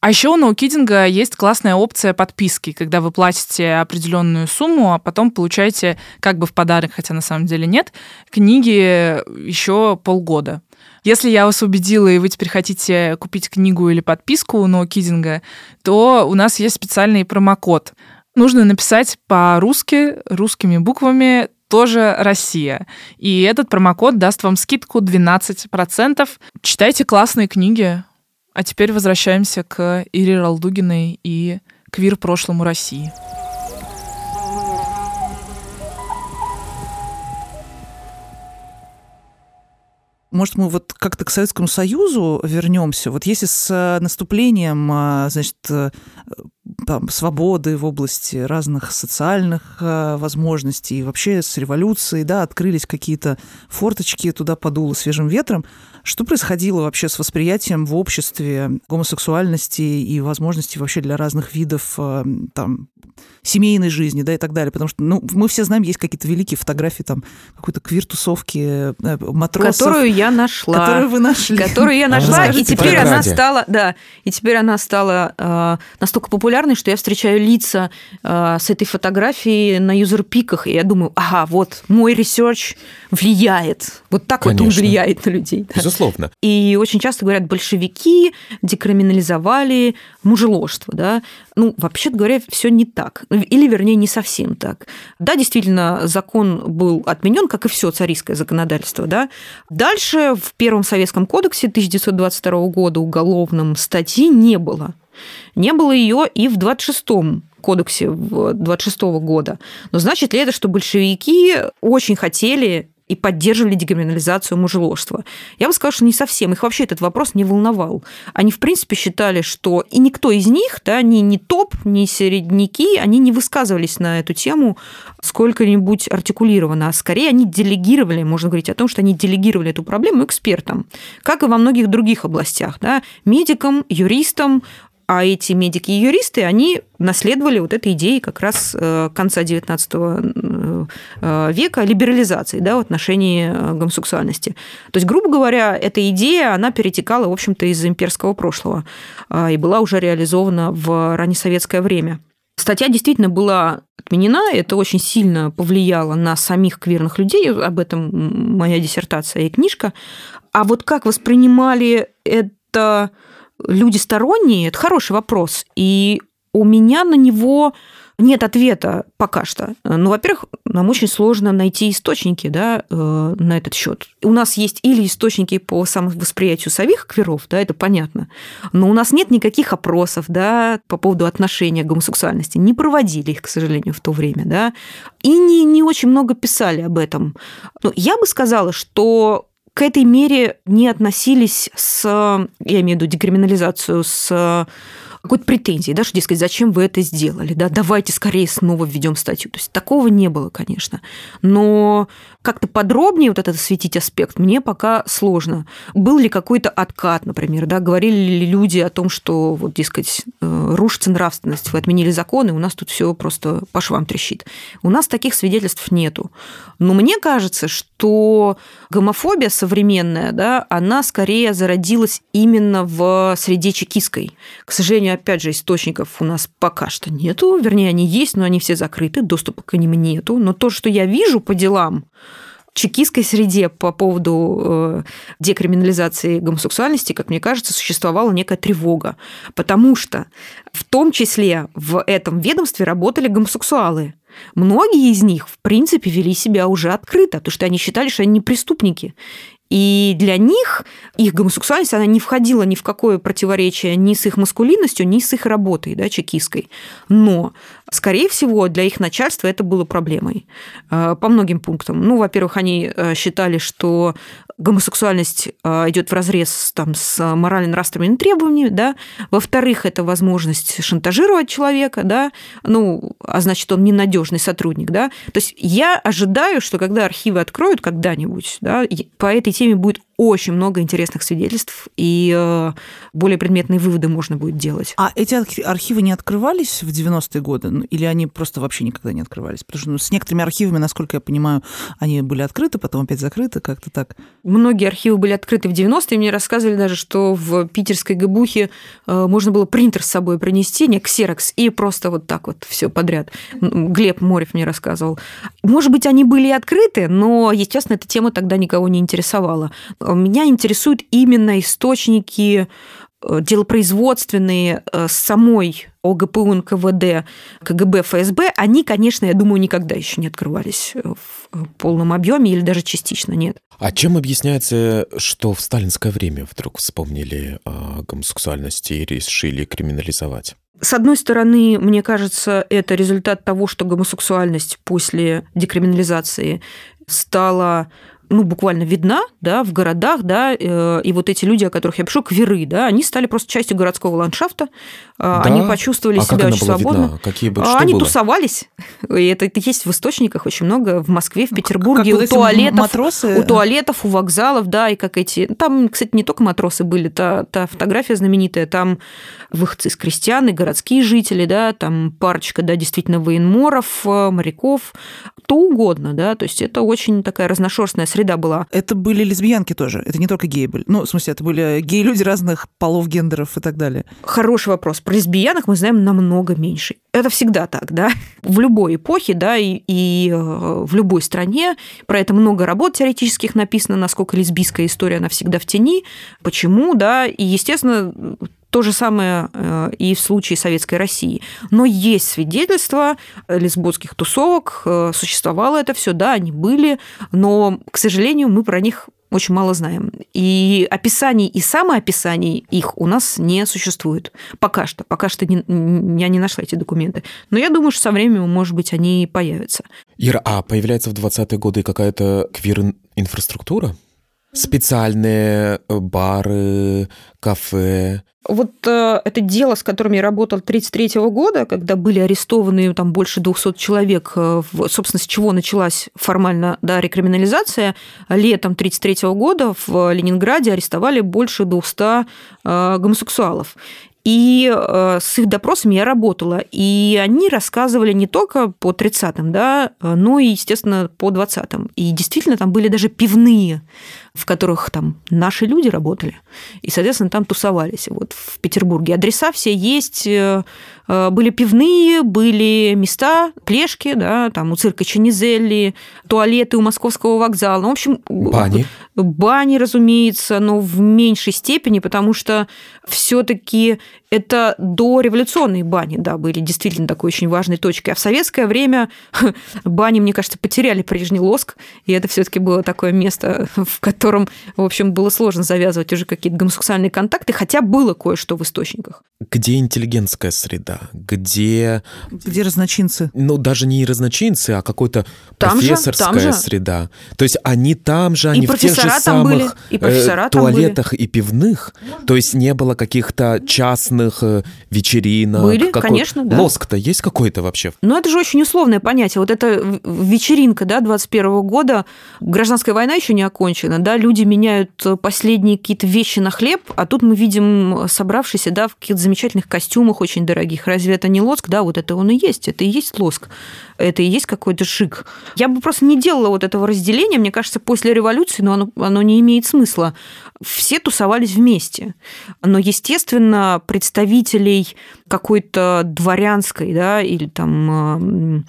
А еще у ноукидинга есть классная опция подписки, когда вы платите определенную сумму, а потом получаете как бы в подарок, хотя на самом деле нет, книги еще полгода. Если я вас убедила, и вы теперь хотите купить книгу или подписку у ноукидинга, то у нас есть специальный промокод. Нужно написать по-русски, русскими буквами тоже Россия. И этот промокод даст вам скидку 12%. Читайте классные книги, а теперь возвращаемся к Ире Ралдугиной и квир-прошлому России. Может, мы вот как-то к Советскому Союзу вернемся? Вот если с наступлением, а, значит, э, там, свободы в области разных социальных э, возможностей, и вообще с революцией, да, открылись какие-то форточки, туда подуло свежим ветром. Что происходило вообще с восприятием в обществе гомосексуальности и возможностей вообще для разных видов э, там, семейной жизни, да, и так далее? Потому что, ну, мы все знаем, есть какие-то великие фотографии там какой-то квир-тусовки э, матросов. Которую я нашла. Которую вы нашли. Которую я нашла, и теперь она стала, да, и теперь она стала э, настолько популярной, что я встречаю лица э, с этой фотографией на юзерпиках, и я думаю, ага, вот мой research влияет. Вот так Конечно. вот он влияет на людей. Да. Безусловно. И очень часто говорят, большевики декриминализовали мужеложство, да. Ну, вообще-то говоря, все не так. Или, вернее, не совсем так. Да, действительно, закон был отменен, как и все царистское законодательство, да. Дальше в Первом Советском кодексе 1922 года уголовном статьи не было. Не было ее и в 26-м кодексе 26 года. Но значит ли это, что большевики очень хотели и поддерживали декриминализацию мужеложства. Я бы сказала, что не совсем. Их вообще этот вопрос не волновал. Они, в принципе, считали, что и никто из них, да, ни, ни топ, ни середняки, они не высказывались на эту тему сколько-нибудь артикулированно, а скорее они делегировали, можно говорить о том, что они делегировали эту проблему экспертам, как и во многих других областях, да, медикам, юристам, а эти медики и юристы, они наследовали вот этой идеи как раз э, конца XIX э, века либерализации да, в отношении э, гомосексуальности. То есть, грубо говоря, эта идея, она перетекала, в общем-то, из имперского прошлого и была уже реализована в раннесоветское время. Статья действительно была отменена, это очень сильно повлияло на самих квирных людей, об этом моя диссертация и книжка. А вот как воспринимали это люди сторонние, это хороший вопрос. И у меня на него нет ответа пока что. Ну, во-первых, нам очень сложно найти источники да, э, на этот счет. У нас есть или источники по самовосприятию самих кверов, да, это понятно, но у нас нет никаких опросов да, по поводу отношения к гомосексуальности. Не проводили их, к сожалению, в то время. Да, и не, не очень много писали об этом. Но я бы сказала, что к этой мере не относились с, я имею в виду декриминализацию, с какой-то претензии, да, что, дескать, зачем вы это сделали, да, давайте скорее снова введем статью. То есть такого не было, конечно. Но как-то подробнее вот этот осветить аспект мне пока сложно. Был ли какой-то откат, например, да, говорили ли люди о том, что, вот, дескать, э, рушится нравственность, вы отменили законы, у нас тут все просто по швам трещит. У нас таких свидетельств нету. Но мне кажется, что гомофобия современная, да, она скорее зародилась именно в среде чекистской. К сожалению, опять же, источников у нас пока что нету, вернее, они есть, но они все закрыты, доступа к ним нету. Но то, что я вижу по делам, чекистской среде по поводу э, декриминализации гомосексуальности, как мне кажется, существовала некая тревога, потому что в том числе в этом ведомстве работали гомосексуалы. Многие из них, в принципе, вели себя уже открыто, потому что они считали, что они не преступники. И для них их гомосексуальность, она не входила ни в какое противоречие ни с их маскулинностью, ни с их работой, да, чекистской. Но, скорее всего, для их начальства это было проблемой э, по многим пунктам. Ну, во-первых, они э, считали, что гомосексуальность э, идет в разрез там, с морально-нравственными требованиями, да. Во-вторых, это возможность шантажировать человека, да, ну, а значит, он ненадежный сотрудник, да. То есть я ожидаю, что когда архивы откроют когда-нибудь, да, по этой теме будет очень много интересных свидетельств, и э, более предметные выводы можно будет делать. А эти архивы не открывались в 90-е годы? Ну, или они просто вообще никогда не открывались? Потому что ну, с некоторыми архивами, насколько я понимаю, они были открыты, потом опять закрыты, как-то так. Многие архивы были открыты в 90-е. Мне рассказывали даже, что в питерской ГБУХе э, можно было принтер с собой принести, не ксерокс, и просто вот так вот все подряд. Глеб Морев мне рассказывал. Может быть, они были открыты, но, естественно, эта тема тогда никого не интересовала. Меня интересуют именно источники э, делопроизводственные э, самой ОГПУ, НКВД, КГБ, ФСБ, они, конечно, я думаю, никогда еще не открывались в полном объеме или даже частично нет. А чем объясняется, что в сталинское время вдруг вспомнили о гомосексуальности и решили криминализовать? С одной стороны, мне кажется, это результат того, что гомосексуальность после декриминализации стала ну, буквально видна, да, в городах, да, э, и вот эти люди, о которых я пишу, кверы, да, они стали просто частью городского ландшафта, а, да? они почувствовали а себя как очень свободно. Видна? Какие бы, что они было? тусовались, и это, это есть в источниках очень много, в Москве, в Петербурге, как у туалетов, матросы? у туалетов, у вокзалов, да, и как эти, там, кстати, не только матросы были, та, та фотография знаменитая, там выходцы из крестьян и городские жители, да, там парочка, да, действительно военморов, э, моряков, кто угодно, да, то есть это очень такая разношерстная среда была. Это были лесбиянки тоже, это не только геи были. Ну, в смысле, это были геи-люди разных полов, гендеров и так далее. Хороший вопрос. Про лесбиянок мы знаем намного меньше. Это всегда так, да. В любой эпохе, да, и, и э, в любой стране про это много работ теоретических написано, насколько лесбийская история, она всегда в тени, почему, да, и, естественно, то же самое э, и в случае Советской России. Но есть свидетельства лесботских тусовок, э, существовало это все, да, они были, но, к сожалению, мы про них очень мало знаем. И описаний и самоописаний их у нас не существует. Пока что. Пока что не, я не нашла эти документы. Но я думаю, что со временем, может быть, они появятся. Ира, а появляется в 20-е годы какая-то квир-инфраструктура? Специальные э, бары, кафе, вот э, это дело, с которым я работал 1933 года, когда были арестованы там больше 200 человек, э, собственно, с чего началась формально да, рекриминализация, летом 1933 года в Ленинграде арестовали больше 200 э, гомосексуалов. И э, с их допросами я работала. И они рассказывали не только по 30-м, да, но и, естественно, по 20-м. И действительно, там были даже пивные, в которых там наши люди работали. И, соответственно, там тусовались. Вот в Петербурге адреса все есть. Э, э, были пивные, были места, плешки, да, там у цирка Ченизелли, туалеты у Московского вокзала. Ну, в общем... Бани. Бани, разумеется, но в меньшей степени, потому что все таки это дореволюционные бани, да, были действительно такой очень важной точкой. А в советское время бани, мне кажется, потеряли прежний лоск, и это все таки было такое место, в котором, в общем, было сложно завязывать уже какие-то гомосексуальные контакты, хотя было кое-что в источниках. Где интеллигентская среда? Где... Где разночинцы? Ну, даже не разночинцы, а какой-то там профессорская же, там же. среда. То есть они там же, они и в тех же самых были, и э, туалетах были. и пивных. То есть не было каких-то частных э, вечеринок. Были, Какой... конечно, да. Лоск-то есть какой-то вообще? Ну, это же очень условное понятие. Вот эта вечеринка, да, 21 года, гражданская война еще не окончена, да, люди меняют последние какие-то вещи на хлеб, а тут мы видим собравшиеся, да, в каких-то замечательных костюмах очень дорогих. Разве это не лоск? Да, вот это он и есть, это и есть лоск. Это и есть какой-то шик. Я бы просто не делала вот этого разделения. Мне кажется, после революции но оно, оно не имеет смысла. Все тусовались вместе. Но, естественно, представителей какой-то дворянской, да, или там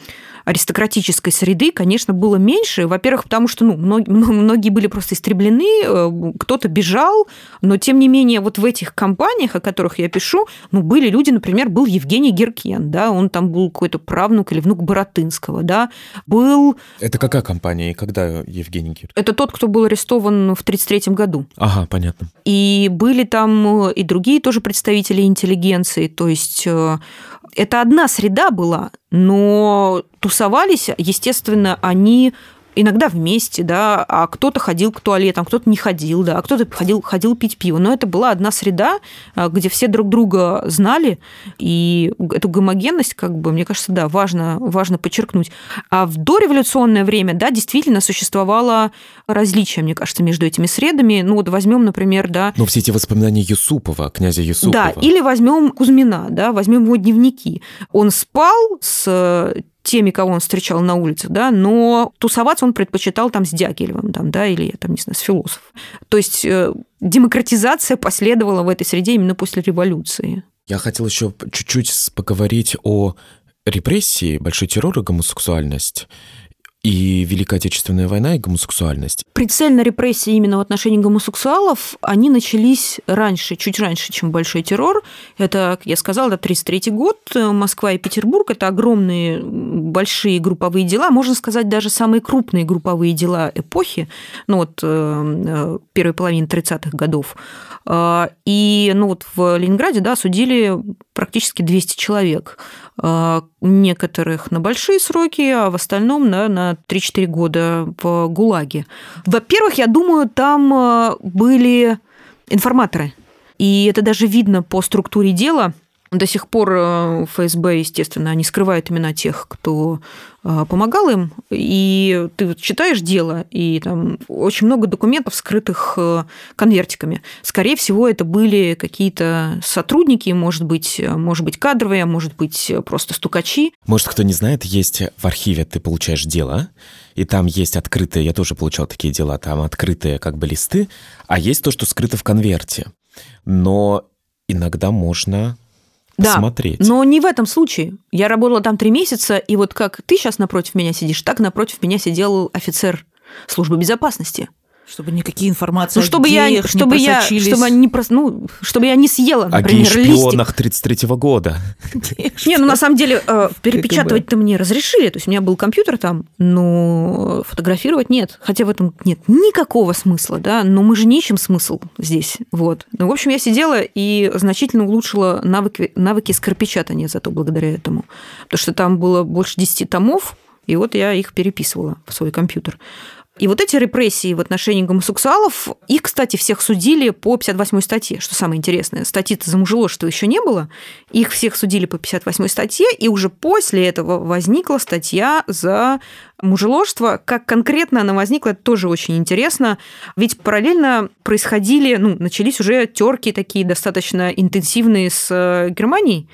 аристократической среды, конечно, было меньше. Во-первых, потому что ну, многие, многие были просто истреблены, э, кто-то бежал, но тем не менее вот в этих компаниях, о которых я пишу, ну, были люди, например, был Евгений Геркен, да, он там был какой-то правнук или внук Боротынского, да, был... Это какая компания и когда Евгений Геркен? Это тот, кто был арестован в 1933 году. Ага, понятно. И были там и другие тоже представители интеллигенции, то есть э, это одна среда была, но тусовались, естественно, они иногда вместе, да, а кто-то ходил к туалетам, кто-то не ходил, да, а кто-то ходил, ходил пить пиво. Но это была одна среда, а, где все друг друга знали, и эту гомогенность, как бы, мне кажется, да, важно, важно подчеркнуть. А в дореволюционное время, да, действительно существовало различие, мне кажется, между этими средами. Ну вот возьмем, например, да... Ну все эти воспоминания Юсупова, князя Юсупова. Да, или возьмем Кузьмина, да, возьмем его дневники. Он спал с теми, кого он встречал на улице, да, но тусоваться он предпочитал там с Дягилевым, там, да, или, там, не знаю, с философом. То есть э, демократизация последовала в этой среде именно после революции. Я хотел еще чуть-чуть поговорить о репрессии, большой террор и гомосексуальность и Великая Отечественная война, и гомосексуальность. Прицельно репрессии именно в отношении гомосексуалов, они начались раньше, чуть раньше, чем Большой террор. Это, как я сказала, это 1933 год, Москва и Петербург. Это огромные, большие групповые дела, можно сказать, даже самые крупные групповые дела эпохи, ну вот э, э, первой половины 30-х годов. А, и ну вот в Ленинграде да, судили практически 200 человек. А, некоторых на большие сроки, а в остальном да, на 3-4 года в ГУЛАГе. Во-первых, я думаю, там а, были информаторы. И это даже видно по структуре дела – до сих пор э, ФСБ, естественно, они скрывают имена тех, кто э, помогал им. И ты вот читаешь дело, и там очень много документов, скрытых э, конвертиками. Скорее всего, это были какие-то сотрудники, может быть, может быть, кадровые, а может быть, просто стукачи. Может, кто не знает, есть в архиве, ты получаешь дело, и там есть открытые, я тоже получал такие дела, там открытые как бы листы, а есть то, что скрыто в конверте. Но иногда можно да, посмотреть. Но не в этом случае. Я работала там три месяца, и вот как ты сейчас напротив меня сидишь, так напротив меня сидел офицер службы безопасности. Чтобы никакие информации ну, чтобы я, чтобы не я, чтобы не прос... ну, чтобы я не съела, например, О шпионах 33-го года. Не, ну на самом деле э, перепечатывать-то мне разрешили, то есть у меня был компьютер там, но фотографировать нет, хотя в этом нет никакого смысла, да, но мы же не ищем смысл здесь, вот. Ну, в общем, я сидела и значительно улучшила навыки, навыки скоропечатания зато благодаря этому, потому что там было больше 10 томов, и вот я их переписывала в свой компьютер. И вот эти репрессии в отношении гомосексуалов, их, кстати, всех судили по 58 статье, что самое интересное. Статьи-то за мужеложество еще не было, их всех судили по 58 статье, и уже после этого возникла статья за мужеложство. Как конкретно она возникла, это тоже очень интересно. Ведь параллельно происходили, ну, начались уже терки такие достаточно интенсивные с э, Германией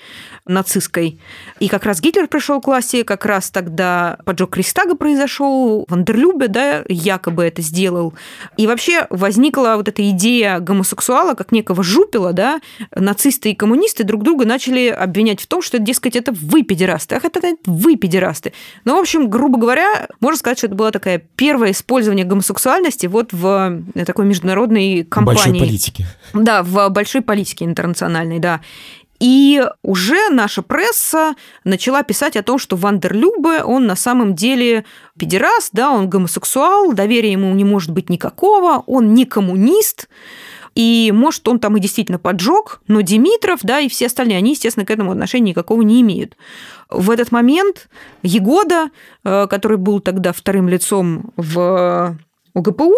нацистской. И как раз Гитлер пришел к власти, как раз тогда поджог Кристага произошел, Вандерлюбе, да, якобы это сделал. И вообще возникла вот эта идея гомосексуала как некого жупила, да, нацисты и коммунисты друг друга начали обвинять в том, что, дескать, это вы педерасты, ах, это вы педерасты. Ну, в общем, грубо говоря, можно сказать, что это было такое первое использование гомосексуальности вот в э, такой международной кампании. Большой политике. Да, в большой политике интернациональной, да. И уже наша пресса начала писать о том, что Вандерлюбе, он на самом деле педераст, да, он гомосексуал, доверия ему не может быть никакого, он не коммунист, и, может, он там и действительно поджег, но Димитров, да, и все остальные, они, естественно, к этому отношения никакого не имеют. В этот момент Егода, э, который был тогда вторым лицом в ОГПУ,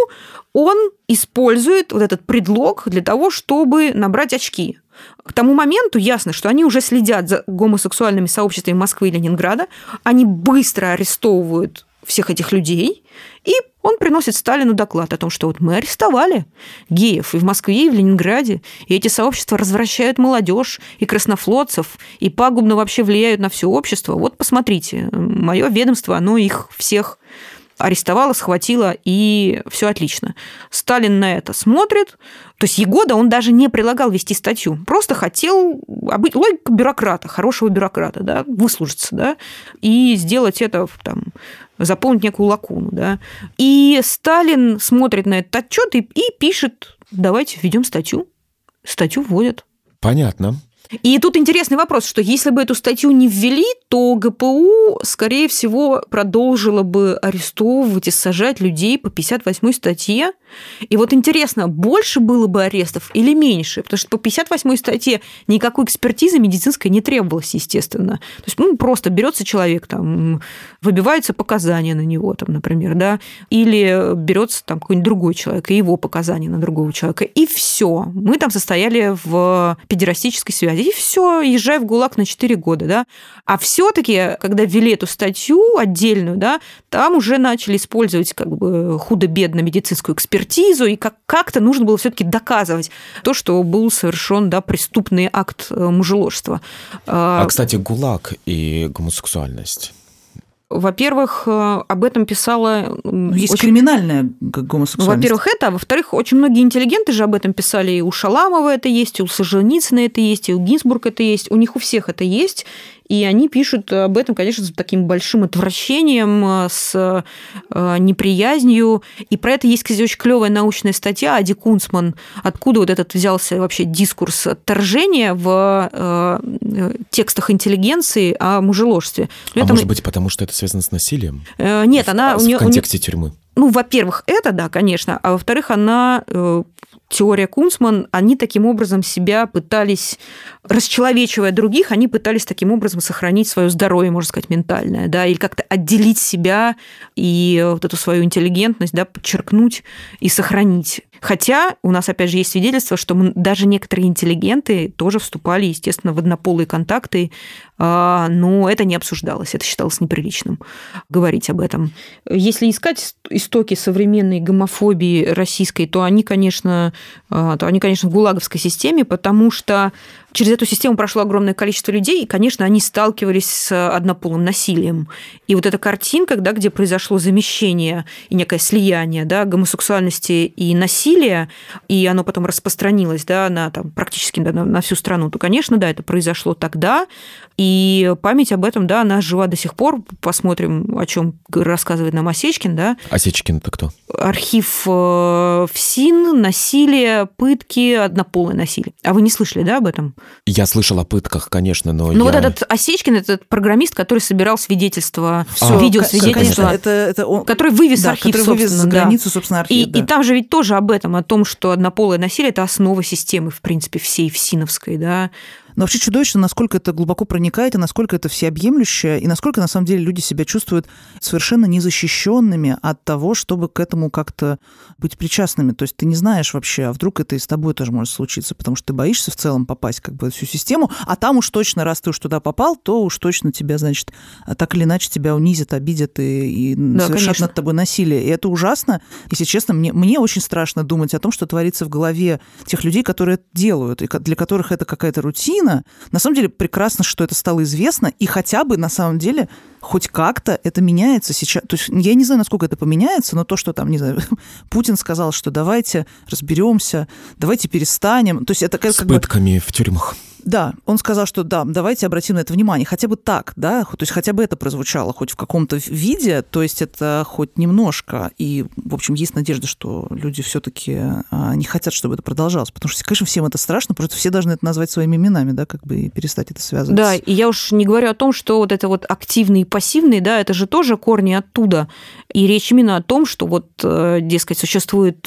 он использует вот этот предлог для того, чтобы набрать очки. К тому моменту ясно, что они уже следят за гомосексуальными сообществами Москвы и Ленинграда, они быстро арестовывают всех этих людей, и он приносит Сталину доклад о том, что вот мы арестовали геев и в Москве, и в Ленинграде, и эти сообщества развращают молодежь и краснофлотцев, и пагубно вообще влияют на все общество. Вот посмотрите, мое ведомство, оно их всех арестовала, схватила, и все отлично. Сталин на это смотрит. То есть Егода он даже не прилагал вести статью, просто хотел быть логика бюрократа, хорошего бюрократа, да, выслужиться, да, и сделать это там, заполнить некую лакуну, да. И Сталин смотрит на этот отчет и, и пишет, давайте введем статью. Статью вводят. Понятно. И тут интересный вопрос, что если бы эту статью не ввели, то ГПУ, скорее всего, продолжило бы арестовывать и сажать людей по 58 статье. И вот интересно, больше было бы арестов или меньше? Потому что по 58 статье никакой экспертизы медицинской не требовалось, естественно. То есть ну, просто берется человек, там, выбиваются показания на него, там, например, да, или берется там какой-нибудь другой человек, и его показания на другого человека, и все. Мы там состояли в педерастической связи и все, езжай в ГУЛАГ на 4 года, да. А все таки когда ввели эту статью отдельную, да, там уже начали использовать как бы худо-бедно медицинскую экспертизу, и как- как-то нужно было все таки доказывать то, что был совершен, да, преступный акт э, мужеложества. А, кстати, ГУЛАГ и гомосексуальность. Во-первых, э, об этом писала... Ну, есть очень... криминальная гомосексуальность. Во-первых, это, а во-вторых, очень многие интеллигенты же об этом писали. И у Шаламова это есть, и у Солженицына это есть, и у Гинзбурга это есть. У них у всех это есть. И они пишут об этом, конечно, с таким большим отвращением, э, с э, неприязнью. И про это есть, кстати, очень клевая научная статья Ади Кунцман, откуда вот этот взялся вообще дискурс отторжения в э, текстах интеллигенции о мужеложстве. А это... может быть, потому что это связано с насилием? Нет, она... В, в контексте тюрьмы. Ну, во-первых, это, да, конечно, а во-вторых, она теория Кунцман, они таким образом себя пытались, расчеловечивая других, они пытались таким образом сохранить свое здоровье, можно сказать, ментальное, да, или как-то отделить себя и вот эту свою интеллигентность, да, подчеркнуть и сохранить. Хотя у нас, опять же, есть свидетельство, что мы, даже некоторые интеллигенты тоже вступали, естественно, в однополые контакты, а, но это не обсуждалось, это считалось неприличным говорить об этом. Если искать истоки современной гомофобии российской, то они, конечно, а, то они, конечно, в гулаговской системе, потому что через эту систему прошло огромное количество людей, и, конечно, они сталкивались с однополым насилием. И вот эта картинка, да, где произошло замещение и некое слияние да, гомосексуальности и насилия, и оно потом распространилось да, на, там, практически да, на, на всю страну, то, конечно, да, это произошло тогда, и память об этом, да, она жива до сих пор. Посмотрим, о чем рассказывает нам Осечкин, да. Осечкин это кто? Архив э, ФСИН, насилие, пытки, однополое насилие. А вы не слышали, да, об этом? Я слышал о пытках, конечно, но Ну я... вот этот Осечкин, этот программист, который собирал свидетельства, а, видеосвидетельства, это, это он, который вывез да, архив, который вывез за да. границу, собственно, архив. И, да. и там же ведь тоже об этом, о том, что однополое насилие – это основа системы, в принципе, всей ФСИНовской, да, но вообще чудовищно, насколько это глубоко проникает, и насколько это всеобъемлющее, и насколько, на самом деле, люди себя чувствуют совершенно незащищенными от того, чтобы к этому как-то быть причастными. То есть ты не знаешь вообще, а вдруг это и с тобой тоже может случиться, потому что ты боишься в целом попасть как бы в всю систему, а там уж точно, раз ты уж туда попал, то уж точно тебя, значит, так или иначе тебя унизят, обидят и, и да, совершат конечно. над тобой насилие. И это ужасно. Если честно, мне, мне очень страшно думать о том, что творится в голове тех людей, которые это делают, и для которых это какая-то рутина. На самом деле прекрасно, что это стало известно, и хотя бы на самом деле хоть как-то это меняется сейчас. То есть я не знаю, насколько это поменяется, но то, что там, не знаю, Путин сказал, что давайте разберемся, давайте перестанем. То есть это как, С пытками бы... в тюрьмах. Да, он сказал, что да, давайте обратим на это внимание. Хотя бы так, да, то есть хотя бы это прозвучало хоть в каком-то виде, то есть это хоть немножко. И, в общем, есть надежда, что люди все таки не хотят, чтобы это продолжалось. Потому что, конечно, всем это страшно, просто все должны это назвать своими именами, да, как бы и перестать это связывать. Да, и я уж не говорю о том, что вот это вот активный и пассивный, да, это же тоже корни оттуда. И речь именно о том, что вот, дескать, существует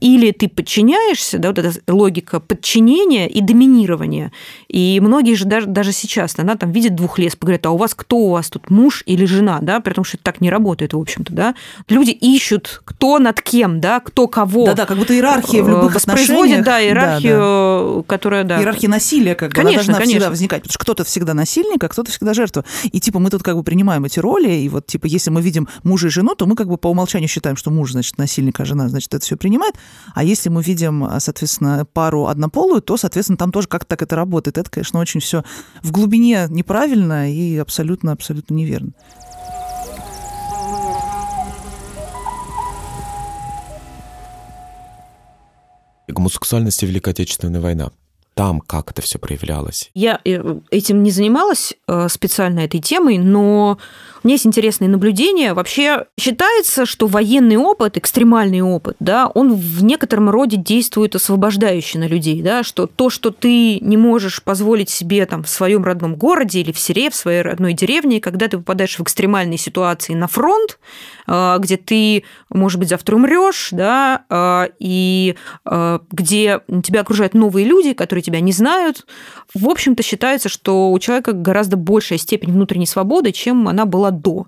или ты подчиняешься, да, вот эта логика подчинения и доминирования, и многие же даже, даже сейчас, она там видит двух лес, говорят, а у вас кто у вас тут, муж или жена, да, при том, что это так не работает, в общем-то, да. Люди ищут, кто над кем, да, кто кого. Да-да, как будто иерархия в любых отношениях. да, иерархию, да, да. которая, да. Иерархия насилия, как бы, конечно, она должна конечно. всегда возникать, потому что кто-то всегда насильник, а кто-то всегда жертва. И, типа, мы тут как бы принимаем эти роли, и вот, типа, если мы видим мужа и жену, то мы как бы по умолчанию считаем, что муж, значит, насильник, а жена, значит, это все принимает. А если мы видим, соответственно, пару однополую, то, соответственно, там тоже как-то так это работает. Это, конечно, очень все в глубине неправильно и абсолютно-абсолютно неверно. Гомосексуальность и Великая Отечественная война там как это все проявлялось? Я э, этим не занималась э, специально этой темой, но у меня есть интересные наблюдения. Вообще считается, что военный опыт, экстремальный опыт, да, он в некотором роде действует освобождающе на людей, да, что то, что ты не можешь позволить себе там в своем родном городе или в селе, в своей родной деревне, когда ты попадаешь в экстремальные ситуации на фронт, э, где ты, может быть, завтра умрешь, да, и где тебя окружают новые люди, которые тебя не знают. В общем-то, считается, что у человека гораздо большая степень внутренней свободы, чем она была до.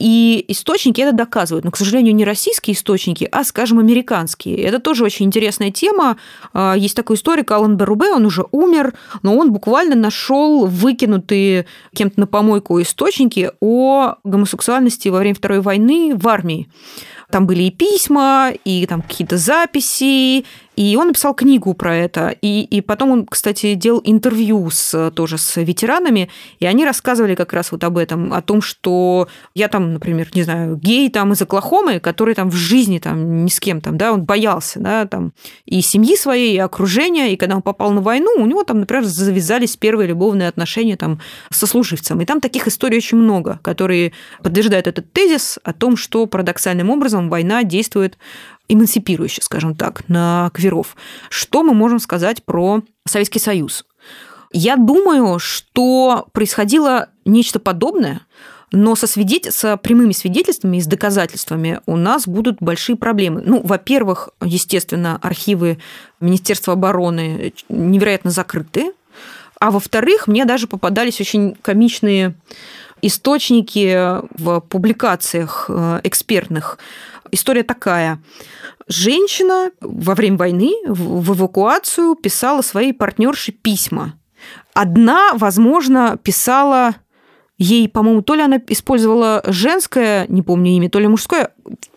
И источники это доказывают. Но, к сожалению, не российские источники, а, скажем, американские. Это тоже очень интересная тема. А, есть такой историк Алан Берубе, он уже умер, но он буквально нашел выкинутые кем-то на помойку источники о гомосексуальности во время Второй войны в армии. Там были и письма, и там какие-то записи, и он написал книгу про это. И, и потом он, кстати, делал интервью с, тоже с ветеранами, и они рассказывали как раз вот об этом, о том, что я там, например, не знаю, гей там из Оклахомы, который там в жизни там ни с кем там, да, он боялся, да, там и семьи своей, и окружения, и когда он попал на войну, у него там, например, завязались первые любовные отношения там со служивцем. И там таких историй очень много, которые подтверждают этот тезис о том, что парадоксальным образом война действует эмансипирующе, скажем так, на кверов. Что мы можем сказать про Советский Союз? Я думаю, что происходило нечто подобное, но со, свидетель... со прямыми свидетельствами и с доказательствами у нас будут большие проблемы. Ну, во-первых, естественно, архивы Министерства обороны невероятно закрыты. А во-вторых, мне даже попадались очень комичные источники в публикациях э, экспертных История такая. Женщина во время войны в эвакуацию писала своей партнерше письма. Одна, возможно, писала ей, по-моему, то ли она использовала женское, не помню имя, то ли мужское.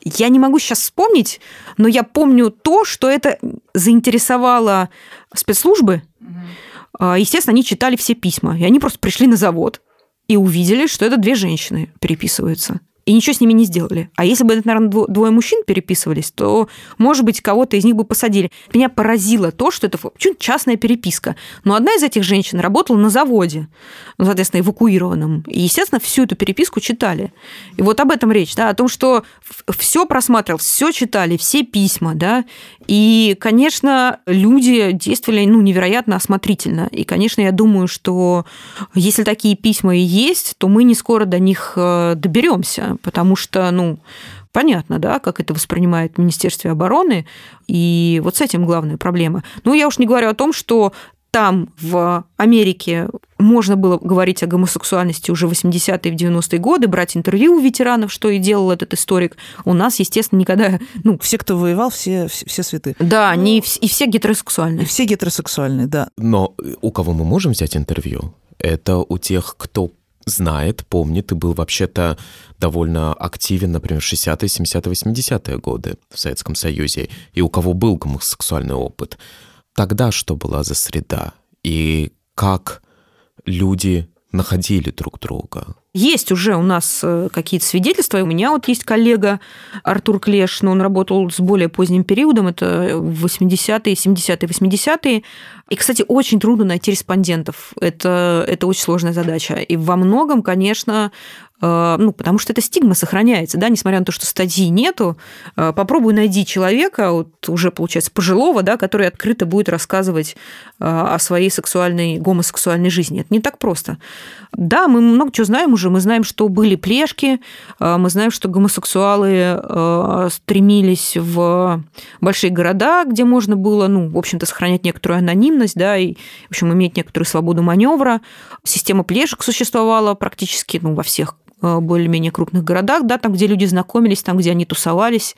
Я не могу сейчас вспомнить, но я помню то, что это заинтересовало спецслужбы. Угу. Естественно, они читали все письма, и они просто пришли на завод и увидели, что это две женщины переписываются и ничего с ними не сделали. А если бы это, наверное, двое мужчин переписывались, то, может быть, кого-то из них бы посадили. Меня поразило то, что это чуть частная переписка. Но одна из этих женщин работала на заводе, ну, соответственно, эвакуированном. И, естественно, всю эту переписку читали. И вот об этом речь, да, о том, что все просматривал, все читали, все письма, да. И, конечно, люди действовали, ну, невероятно осмотрительно. И, конечно, я думаю, что если такие письма и есть, то мы не скоро до них э, доберемся потому что, ну, понятно, да, как это воспринимает Министерство обороны, и вот с этим главная проблема. Ну, я уж не говорю о том, что там, в Америке, можно было говорить о гомосексуальности уже в 80-е, в 90-е годы, брать интервью у ветеранов, что и делал этот историк. У нас, естественно, никогда... Ну, все, кто воевал, все, все, все святы. Да, они и все гетеросексуальные. И все гетеросексуальные, да. Но у кого мы можем взять интервью? Это у тех, кто знает, помнит и был вообще-то довольно активен, например, 60-е, 70-е, 80-е годы в Советском Союзе, и у кого был гомосексуальный опыт. Тогда что была за среда? И как люди находили друг друга? Есть уже у нас э, какие-то свидетельства. У меня вот есть коллега Артур Клеш, но он работал с более поздним периодом, это 80-е, 70-е, 80-е. И, кстати, очень трудно найти респондентов. Это, это очень сложная задача. И во многом, конечно, ну, потому что эта стигма сохраняется, да, несмотря на то, что статьи нету, э, попробуй найди человека, вот уже, получается, пожилого, да, который открыто будет рассказывать э, о своей сексуальной, гомосексуальной жизни. Это не так просто. Да, мы много чего знаем уже, мы знаем, что были плешки, мы знаем, что гомосексуалы стремились в большие города, где можно было, ну, в общем-то, сохранять некоторую анонимность, да, и, в общем, иметь некоторую свободу маневра. Система плешек существовала практически, ну, во всех Э, более-менее крупных городах, да, там, где люди знакомились, там, где они тусовались.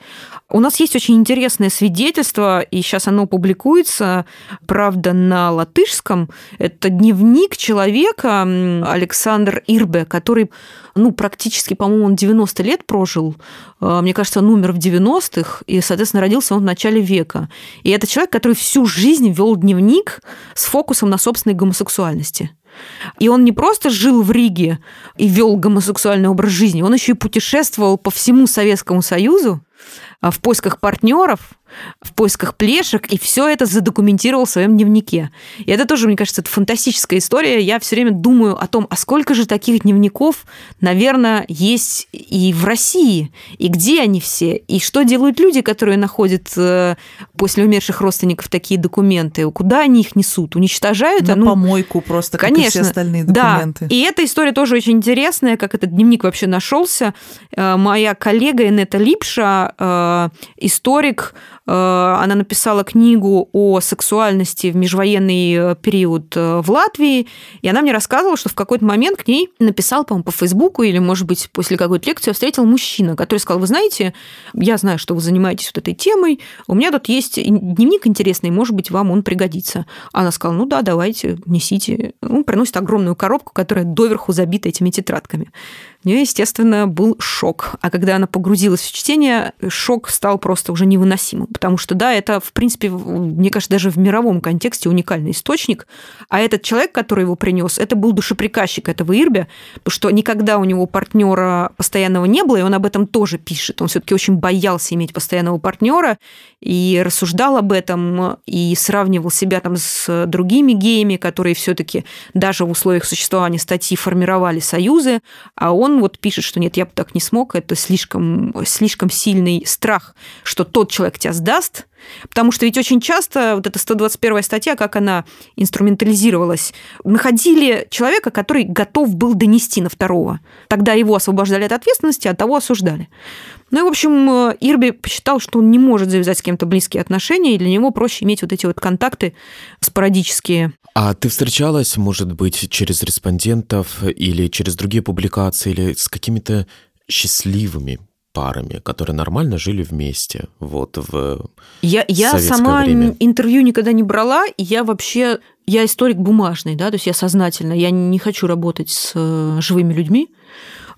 У нас есть очень интересное свидетельство, и сейчас оно публикуется, правда, на латышском. Это дневник человека Александр Ирбе, который, ну, практически, по-моему, он 90 лет прожил. Э, мне кажется, он умер в 90-х, и, соответственно, родился он в начале века. И это человек, который всю жизнь вел дневник с фокусом на собственной гомосексуальности. И он не просто жил в Риге и вел гомосексуальный образ жизни, он еще и путешествовал по всему Советскому Союзу а, в поисках партнеров, в поисках плешек, и все это задокументировал в своем дневнике. И это тоже, мне кажется, это фантастическая история. Я все время думаю о том, а сколько же таких дневников, наверное, есть и в России, и где они все, и что делают люди, которые находят э, после умерших родственников такие документы, куда они их несут, уничтожают? На ну, помойку просто, как конечно, и все остальные документы. Да, и эта история тоже очень интересная, как этот дневник вообще нашелся. Э, моя коллега Инета Липша, э, историк, она написала книгу о сексуальности в межвоенный э, период э, в Латвии, и она мне рассказывала, что в какой-то момент к ней написал, по-моему, по Фейсбуку или, может быть, после какой-то лекции встретил мужчина, который сказал, вы знаете, я знаю, что вы занимаетесь вот этой темой, у меня тут есть дневник интересный, может быть, вам он пригодится. Она сказала, ну да, давайте, несите. Он приносит огромную коробку, которая доверху забита этими тетрадками. У нее, естественно, был шок. А когда она погрузилась в чтение, шок стал просто уже невыносимым. Потому что, да, это, в принципе, мне кажется, даже в мировом контексте уникальный источник. А этот человек, который его принес, это был душеприказчик этого Ирбя, потому что никогда у него партнера постоянного не было, и он об этом тоже пишет. Он все-таки очень боялся иметь постоянного партнера и рассуждал об этом, и сравнивал себя там с другими геями, которые все-таки даже в условиях существования статьи формировали союзы, а он он вот пишет, что нет, я бы так не смог, это слишком, слишком сильный страх, что тот человек тебя сдаст, Потому что ведь очень часто вот эта 121 статья, как она инструментализировалась, находили человека, который готов был донести на второго. Тогда его освобождали от ответственности, а того осуждали. Ну и, в общем, Ирби посчитал, что он не может завязать с кем-то близкие отношения, и для него проще иметь вот эти вот контакты спорадические. А ты встречалась, может быть, через респондентов или через другие публикации, или с какими-то счастливыми парами, которые нормально жили вместе, вот в Я, я сама время. интервью никогда не брала, и я вообще, я историк бумажный, да, то есть я сознательно, я не хочу работать с э, живыми людьми,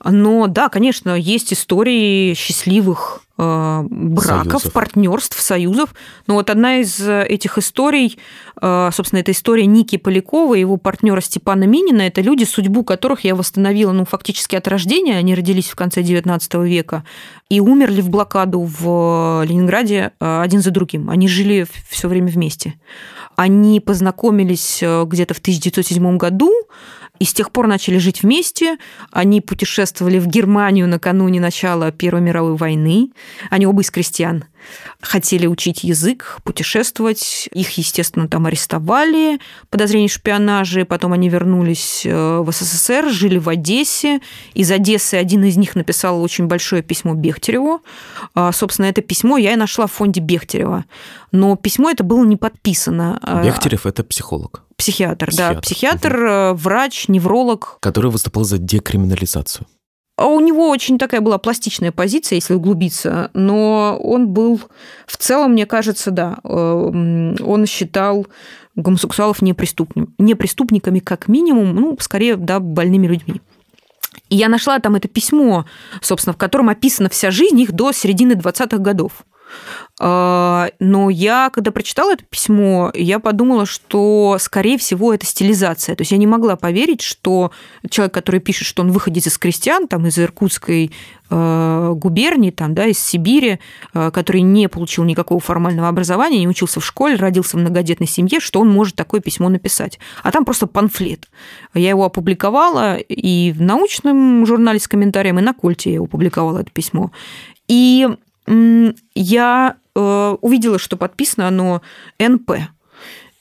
но да, конечно, есть истории счастливых э, браков, союзов. партнерств, союзов. Но вот одна из этих историй, э, собственно, это история Ники Полякова и его партнера Степана Минина. Это люди, судьбу которых я восстановила, ну, фактически от рождения. Они родились в конце XIX века и умерли в блокаду в Ленинграде э, один за другим. Они жили все время вместе. Они познакомились где-то в 1907 году, и с тех пор начали жить вместе. Они путешествовали в Германию накануне начала Первой мировой войны. Они оба из крестьян хотели учить язык, путешествовать. Их, естественно, там арестовали, подозрение в шпионаже. Потом они вернулись э, в СССР, жили в Одессе. Из Одессы один из них написал очень большое письмо Бехтереву. А, собственно, это письмо я и нашла в фонде Бехтерева. Но письмо это было не подписано. А, Бехтерев – это психолог. Психиатр, психиатр, да. Психиатр, угу. врач, невролог. Который выступал за декриминализацию. А у него очень такая была пластичная позиция, если углубиться, но он был в целом, мне кажется, да, э, он считал гомосексуалов неприступниками, неприступниками как минимум, ну, скорее, да, больными людьми. И я нашла там это письмо, собственно, в котором описана вся жизнь их до середины 20-х годов. А, но я, когда прочитала это письмо, я подумала, что, скорее всего, это стилизация. То есть я не могла поверить, что человек, который пишет, что он выходит из крестьян, там, из Иркутской э, губернии, там, да, из Сибири, э, который не получил никакого формального образования, не учился в школе, родился в многодетной семье, что он может такое письмо написать. А там просто памфлет. Я его опубликовала и в научном журнале с комментарием, и на Кольте я опубликовала это письмо. И я э, увидела, что подписано оно НП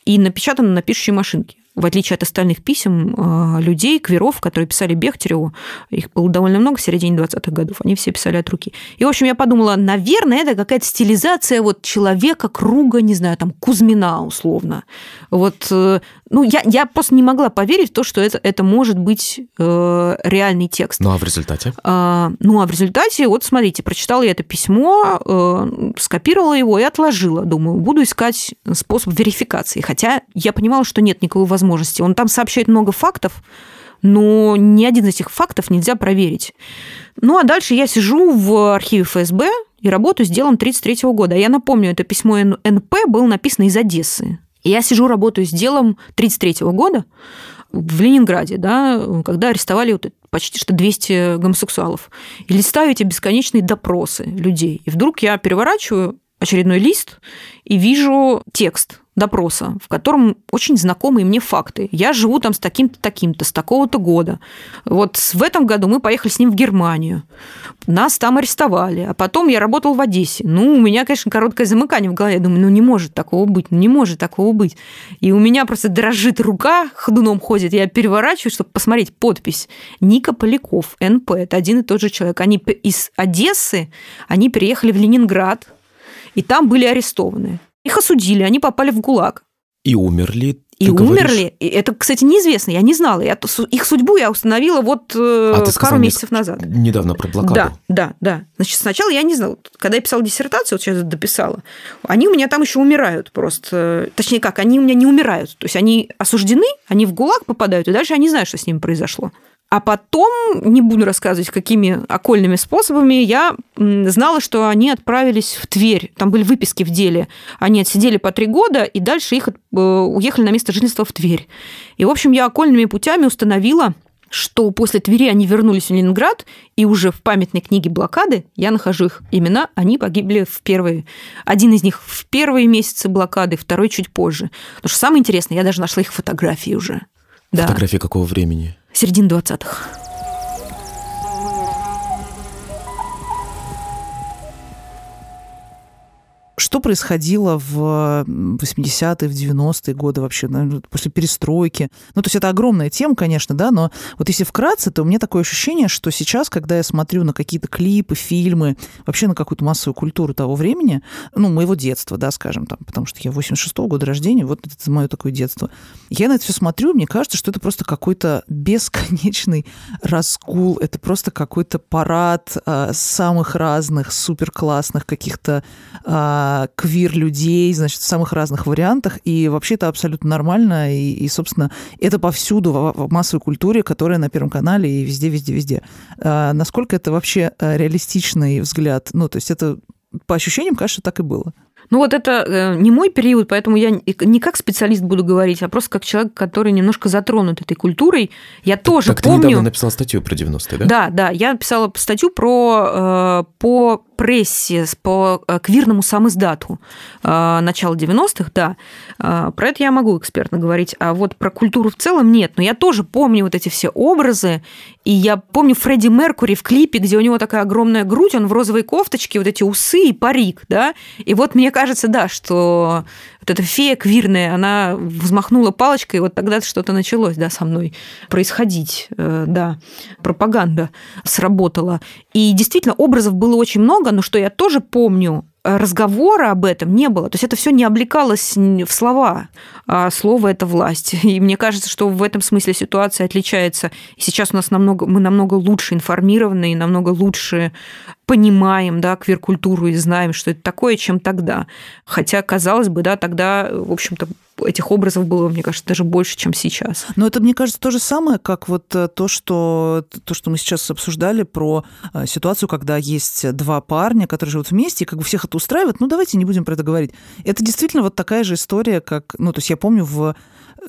и напечатано на пишущей машинке в отличие от остальных писем э, людей, кверов, которые писали Бехтереву, их было довольно много в середине 20-х годов, они все писали от руки. И, в общем, я подумала, наверное, это какая-то стилизация вот человека, круга, не знаю, там, Кузьмина, условно. Вот, э, ну, я, я просто не могла поверить в то, что это, это может быть э, реальный текст. Ну, а в результате? А, ну, а в результате, вот, смотрите, прочитала я это письмо, скопировала его и отложила. Думаю, буду искать способ верификации. Хотя я понимала, что нет никакой возможности возможности. Он там сообщает много фактов, но ни один из этих фактов нельзя проверить. Ну, а дальше я сижу в архиве ФСБ и работаю с делом 1933 года. Я напомню, это письмо НП было написано из Одессы. я сижу, работаю с делом 1933 года в Ленинграде, да, когда арестовали вот почти что 200 гомосексуалов. И листаю эти бесконечные допросы людей. И вдруг я переворачиваю очередной лист и вижу текст допроса, в котором очень знакомые мне факты. Я живу там с таким-то, таким-то, с такого-то года. Вот в этом году мы поехали с ним в Германию. Нас там арестовали. А потом я работал в Одессе. Ну, у меня, конечно, короткое замыкание в голове. Я думаю, ну не может такого быть, ну не может такого быть. И у меня просто дрожит рука, ходуном ходит. Я переворачиваю, чтобы посмотреть подпись. Ника Поляков, НП. Это один и тот же человек. Они из Одессы, они переехали в Ленинград, и там были арестованы. Их осудили, они попали в ГУЛАГ. И умерли. И умерли. И это, кстати, неизвестно, я не знала. Я, их судьбу я установила вот э, а пару месяцев назад. Недавно про блокаду. Да, да, да. Значит, сначала я не знала. Когда я писала диссертацию, вот сейчас дописала, они у меня там еще умирают просто. Точнее, как, они у меня не умирают. То есть они осуждены, они в ГУЛАГ попадают, и дальше я не знаю, что с ними произошло. А потом, не буду рассказывать, какими окольными способами, я знала, что они отправились в Тверь. Там были выписки в деле. Они отсидели по три года, и дальше их э, уехали на место жительства в Тверь. И, в общем, я окольными путями установила, что после Твери они вернулись в Ленинград, и уже в памятной книге блокады я нахожу их имена, они погибли в первые... Один из них в первые месяцы блокады, второй чуть позже. Потому что самое интересное, я даже нашла их фотографии уже. Фотографии да. какого времени? Середины 20-х. Что происходило в 80-е, в 90-е годы вообще, наверное, после перестройки? Ну, то есть это огромная тема, конечно, да, но вот если вкратце, то у меня такое ощущение, что сейчас, когда я смотрю на какие-то клипы, фильмы, вообще на какую-то массовую культуру того времени, ну, моего детства, да, скажем, там, потому что я 86-го года рождения, вот это мое такое детство, я на это все смотрю, мне кажется, что это просто какой-то бесконечный разгул, это просто какой-то парад а, самых разных, супер классных каких-то а, квир-людей, значит, в самых разных вариантах, и вообще это абсолютно нормально, и, и собственно, это повсюду в, в массовой культуре, которая на Первом канале и везде, везде, везде. А, насколько это вообще э, реалистичный взгляд? Ну, то есть это по ощущениям, кажется, так и было. Ну вот это э, не мой период, поэтому я не как специалист буду говорить, а просто как человек, который немножко затронут этой культурой. Я тоже так помню... ты недавно написала статью про 90-е, да? Да, да, я написала статью про, э, по прессе, по э, квирному самоиздату начала 90-х, да. Про это я могу экспертно говорить, а вот про культуру в целом нет. Но я тоже помню вот эти все образы, и я помню Фредди Меркури в клипе, где у него такая огромная грудь, он в розовой кофточке, вот эти усы и парик, да. И вот мне кажется, да, что вот эта фея квирная, она взмахнула палочкой, и вот тогда что-то началось, да, со мной происходить, э, да, пропаганда сработала. И действительно, образов было очень много, но что я тоже помню, разговора об этом не было. То есть это все не облекалось в слова, а слово это власть. И мне кажется, что в этом смысле ситуация отличается. И сейчас у нас намного, мы намного лучше информированы и намного лучше понимаем, да, квир-культуру и знаем, что это такое, чем тогда. Хотя, казалось бы, да, тогда, в общем-то, этих образов было, мне кажется, даже больше, чем сейчас. Но это, мне кажется, то же самое, как вот э, то, что, то, что мы сейчас обсуждали про э, ситуацию, когда есть два парня, которые живут вместе, и как бы всех это устраивает. Ну, давайте не будем про это говорить. Это действительно вот такая же история, как... Ну, то есть я помню в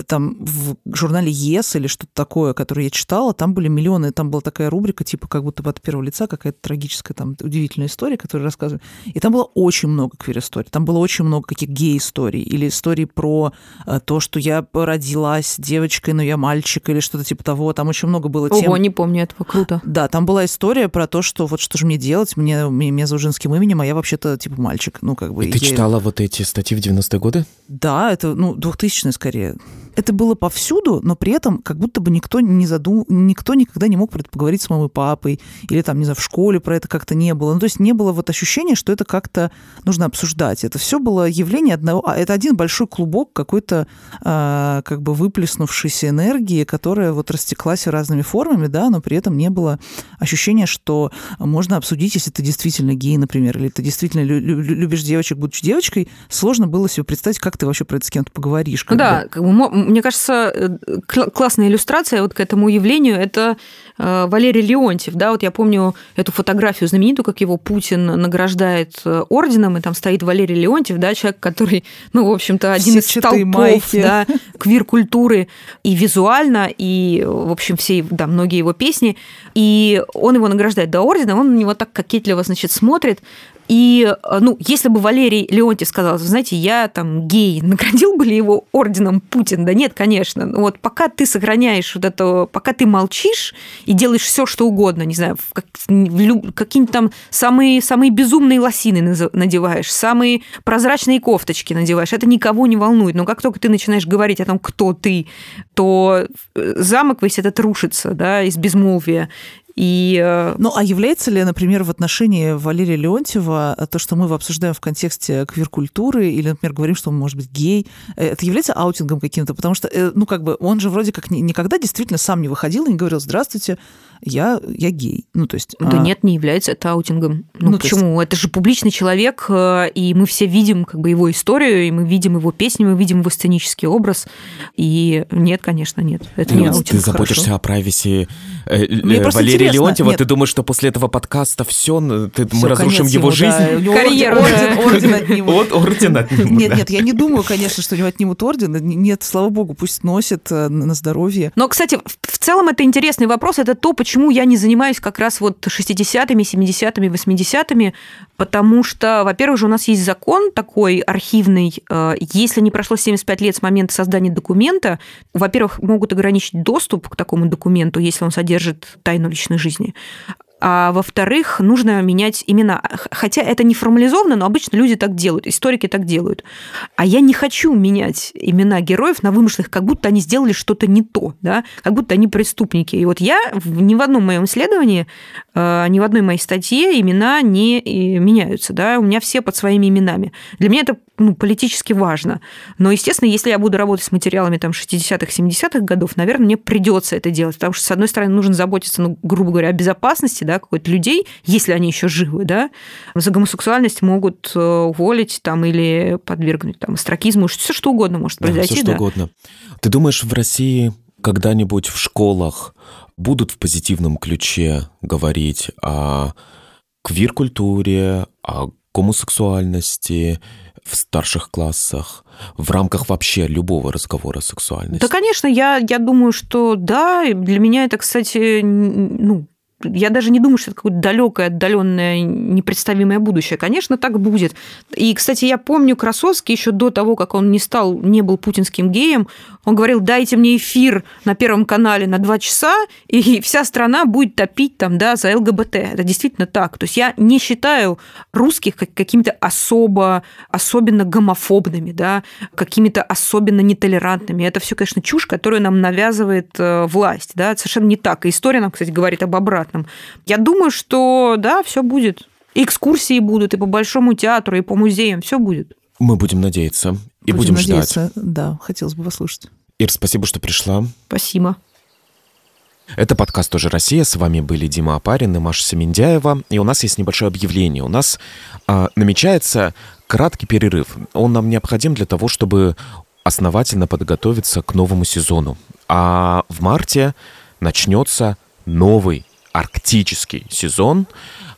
там в журнале ЕС или что-то такое, которое я читала, там были миллионы, там была такая рубрика, типа как будто бы от первого лица какая-то трагическая, там, удивительная история, которую рассказывали. И там было очень много квир-историй, там было очень много каких гей-историй или историй про э, то, что я родилась девочкой, но я мальчик или что-то типа того. Там очень много было тем. Ого, не помню этого, круто. Да, там была история про то, что вот что же мне делать, мне, меня зовут женским именем, а я вообще-то типа мальчик. Ну, как бы. И ты я... читала вот эти статьи в 90-е годы? Да, это, ну, 2000-е скорее это было повсюду, но при этом как будто бы никто не задум... никто никогда не мог про это поговорить с мамой и папой, или там, не знаю, в школе про это как-то не было. Ну, то есть не было вот ощущения, что это как-то нужно обсуждать. Это все было явление одного... А, это один большой клубок какой-то э, как бы выплеснувшейся энергии, которая вот растеклась разными формами, да, но при этом не было ощущения, что можно обсудить, если ты действительно гей, например, или ты действительно любишь девочек, будучи девочкой, сложно было себе представить, как ты вообще про это с кем-то поговоришь. да, как бы мне кажется, э, классная иллюстрация вот к этому явлению – это э, Валерий Леонтьев. Да, вот я помню эту фотографию знаменитую, как его Путин награждает э, орденом, и там стоит Валерий Леонтьев, да, человек, который, ну, в общем-то, один из столпов да, квир-культуры и визуально, и, в общем, все, да, многие его песни. И он его награждает до ордена, он на него так кокетливо, значит, смотрит. И, ну, если бы Валерий Леонтьев сказал, знаете, я там гей, наградил бы ли его орденом Путин? Да нет, конечно. Но вот пока ты сохраняешь вот это, пока ты молчишь и делаешь все, что угодно, не знаю, как, какие-нибудь там самые, самые безумные лосины надеваешь, самые прозрачные кофточки надеваешь, это никого не волнует. Но как только ты начинаешь говорить о том, кто ты, то замок весь этот рушится, да, из безмолвия. И... Э, ну, а является ли, например, в отношении Валерия Леонтьева то, что мы обсуждаем в контексте квир-культуры, или, например, говорим, что он может быть гей, э, это является аутингом каким-то? Потому что, э, ну, как бы, он же вроде как никогда действительно сам не выходил и не говорил, здравствуйте, я, я гей. Ну, то есть... Да а... нет, не является это аутингом. Ну, ну почему? Есть... Это же публичный человек, и мы все видим как бы его историю, и мы видим его песни, мы видим его сценический образ. И нет, конечно, нет. Это не аутинг. Ты заботишься Хорошо. о прайвеси э, Валерия Валерия Леонтьева, Нет. ты думаешь, что после этого подкаста все, ты, все мы разрушим его ему, жизнь? Да. Карьеру. Орден, орден отнимут. Орден отнимут, Нет, нет, я не думаю, конечно, что у него отнимут орден. Нет, слава богу, пусть носит э, на здоровье. Но, кстати, в целом это интересный вопрос. Это то, почему я не занимаюсь как раз вот 60-ми, 70-ми, 80-ми, потому что, во-первых, же у нас есть закон такой архивный. Э, если не прошло 75 лет с момента создания документа, во-первых, могут ограничить доступ к такому документу, если он содержит тайну личной жизни а во-вторых, нужно менять имена. Хотя это не формализовано, но обычно люди так делают, историки так делают. А я не хочу менять имена героев на вымышленных, как будто они сделали что-то не то, да? как будто они преступники. И вот я ни в одном моем исследовании, э, ни в одной моей статье имена не э, меняются. Да? У меня все под своими именами. Для меня это ну, политически важно. Но, естественно, если я буду работать с материалами там, 60-х, 70-х годов, наверное, мне придется это делать, потому что, с одной стороны, нужно заботиться, ну, грубо говоря, о безопасности да, какой-то людей, если они еще живы, да, за гомосексуальность могут э, уволить там, или подвергнуть там, астракизму, все что угодно может произойти. Да, все что да. угодно. Ты думаешь, в России когда-нибудь в школах будут в позитивном ключе говорить о квир-культуре, о гомосексуальности, в старших классах, в рамках вообще любого разговора о сексуальности? Да, конечно, я, я думаю, что да. Для меня это, кстати, ну, я даже не думаю, что это какое-то далекое, отдаленное, непредставимое будущее. Конечно, так будет. И, кстати, я помню Красовский еще до того, как он не стал, не был путинским геем, он говорил, дайте мне эфир на Первом канале на два часа, и вся страна будет топить там, да, за ЛГБТ. Это действительно так. То есть я не считаю русских какими-то особо, особенно гомофобными, да, какими-то особенно нетолерантными. Это все, конечно, чушь, которую нам навязывает э, власть. Да. Это совершенно не так. И история нам, кстати, говорит об обратном. Я думаю, что да, все будет. И экскурсии будут, и по Большому театру, и по музеям, все будет. Мы будем надеяться. И будем, будем надеяться. ждать. Да, хотелось бы послушать. Ир, спасибо, что пришла. Спасибо. Это подкаст «Тоже Россия». С вами были Дима Апарин и Маша Семендяева. И у нас есть небольшое объявление. У нас э, намечается краткий перерыв. Он нам необходим для того, чтобы основательно подготовиться к новому сезону. А в марте начнется новый арктический сезон,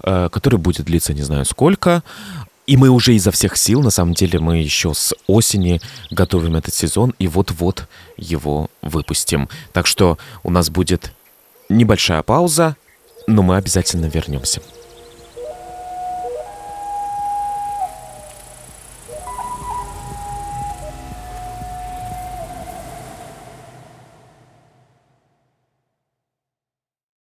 э, который будет длиться не знаю сколько. И мы уже изо всех сил, на самом деле, мы еще с осени готовим этот сезон и вот-вот его выпустим. Так что у нас будет небольшая пауза, но мы обязательно вернемся.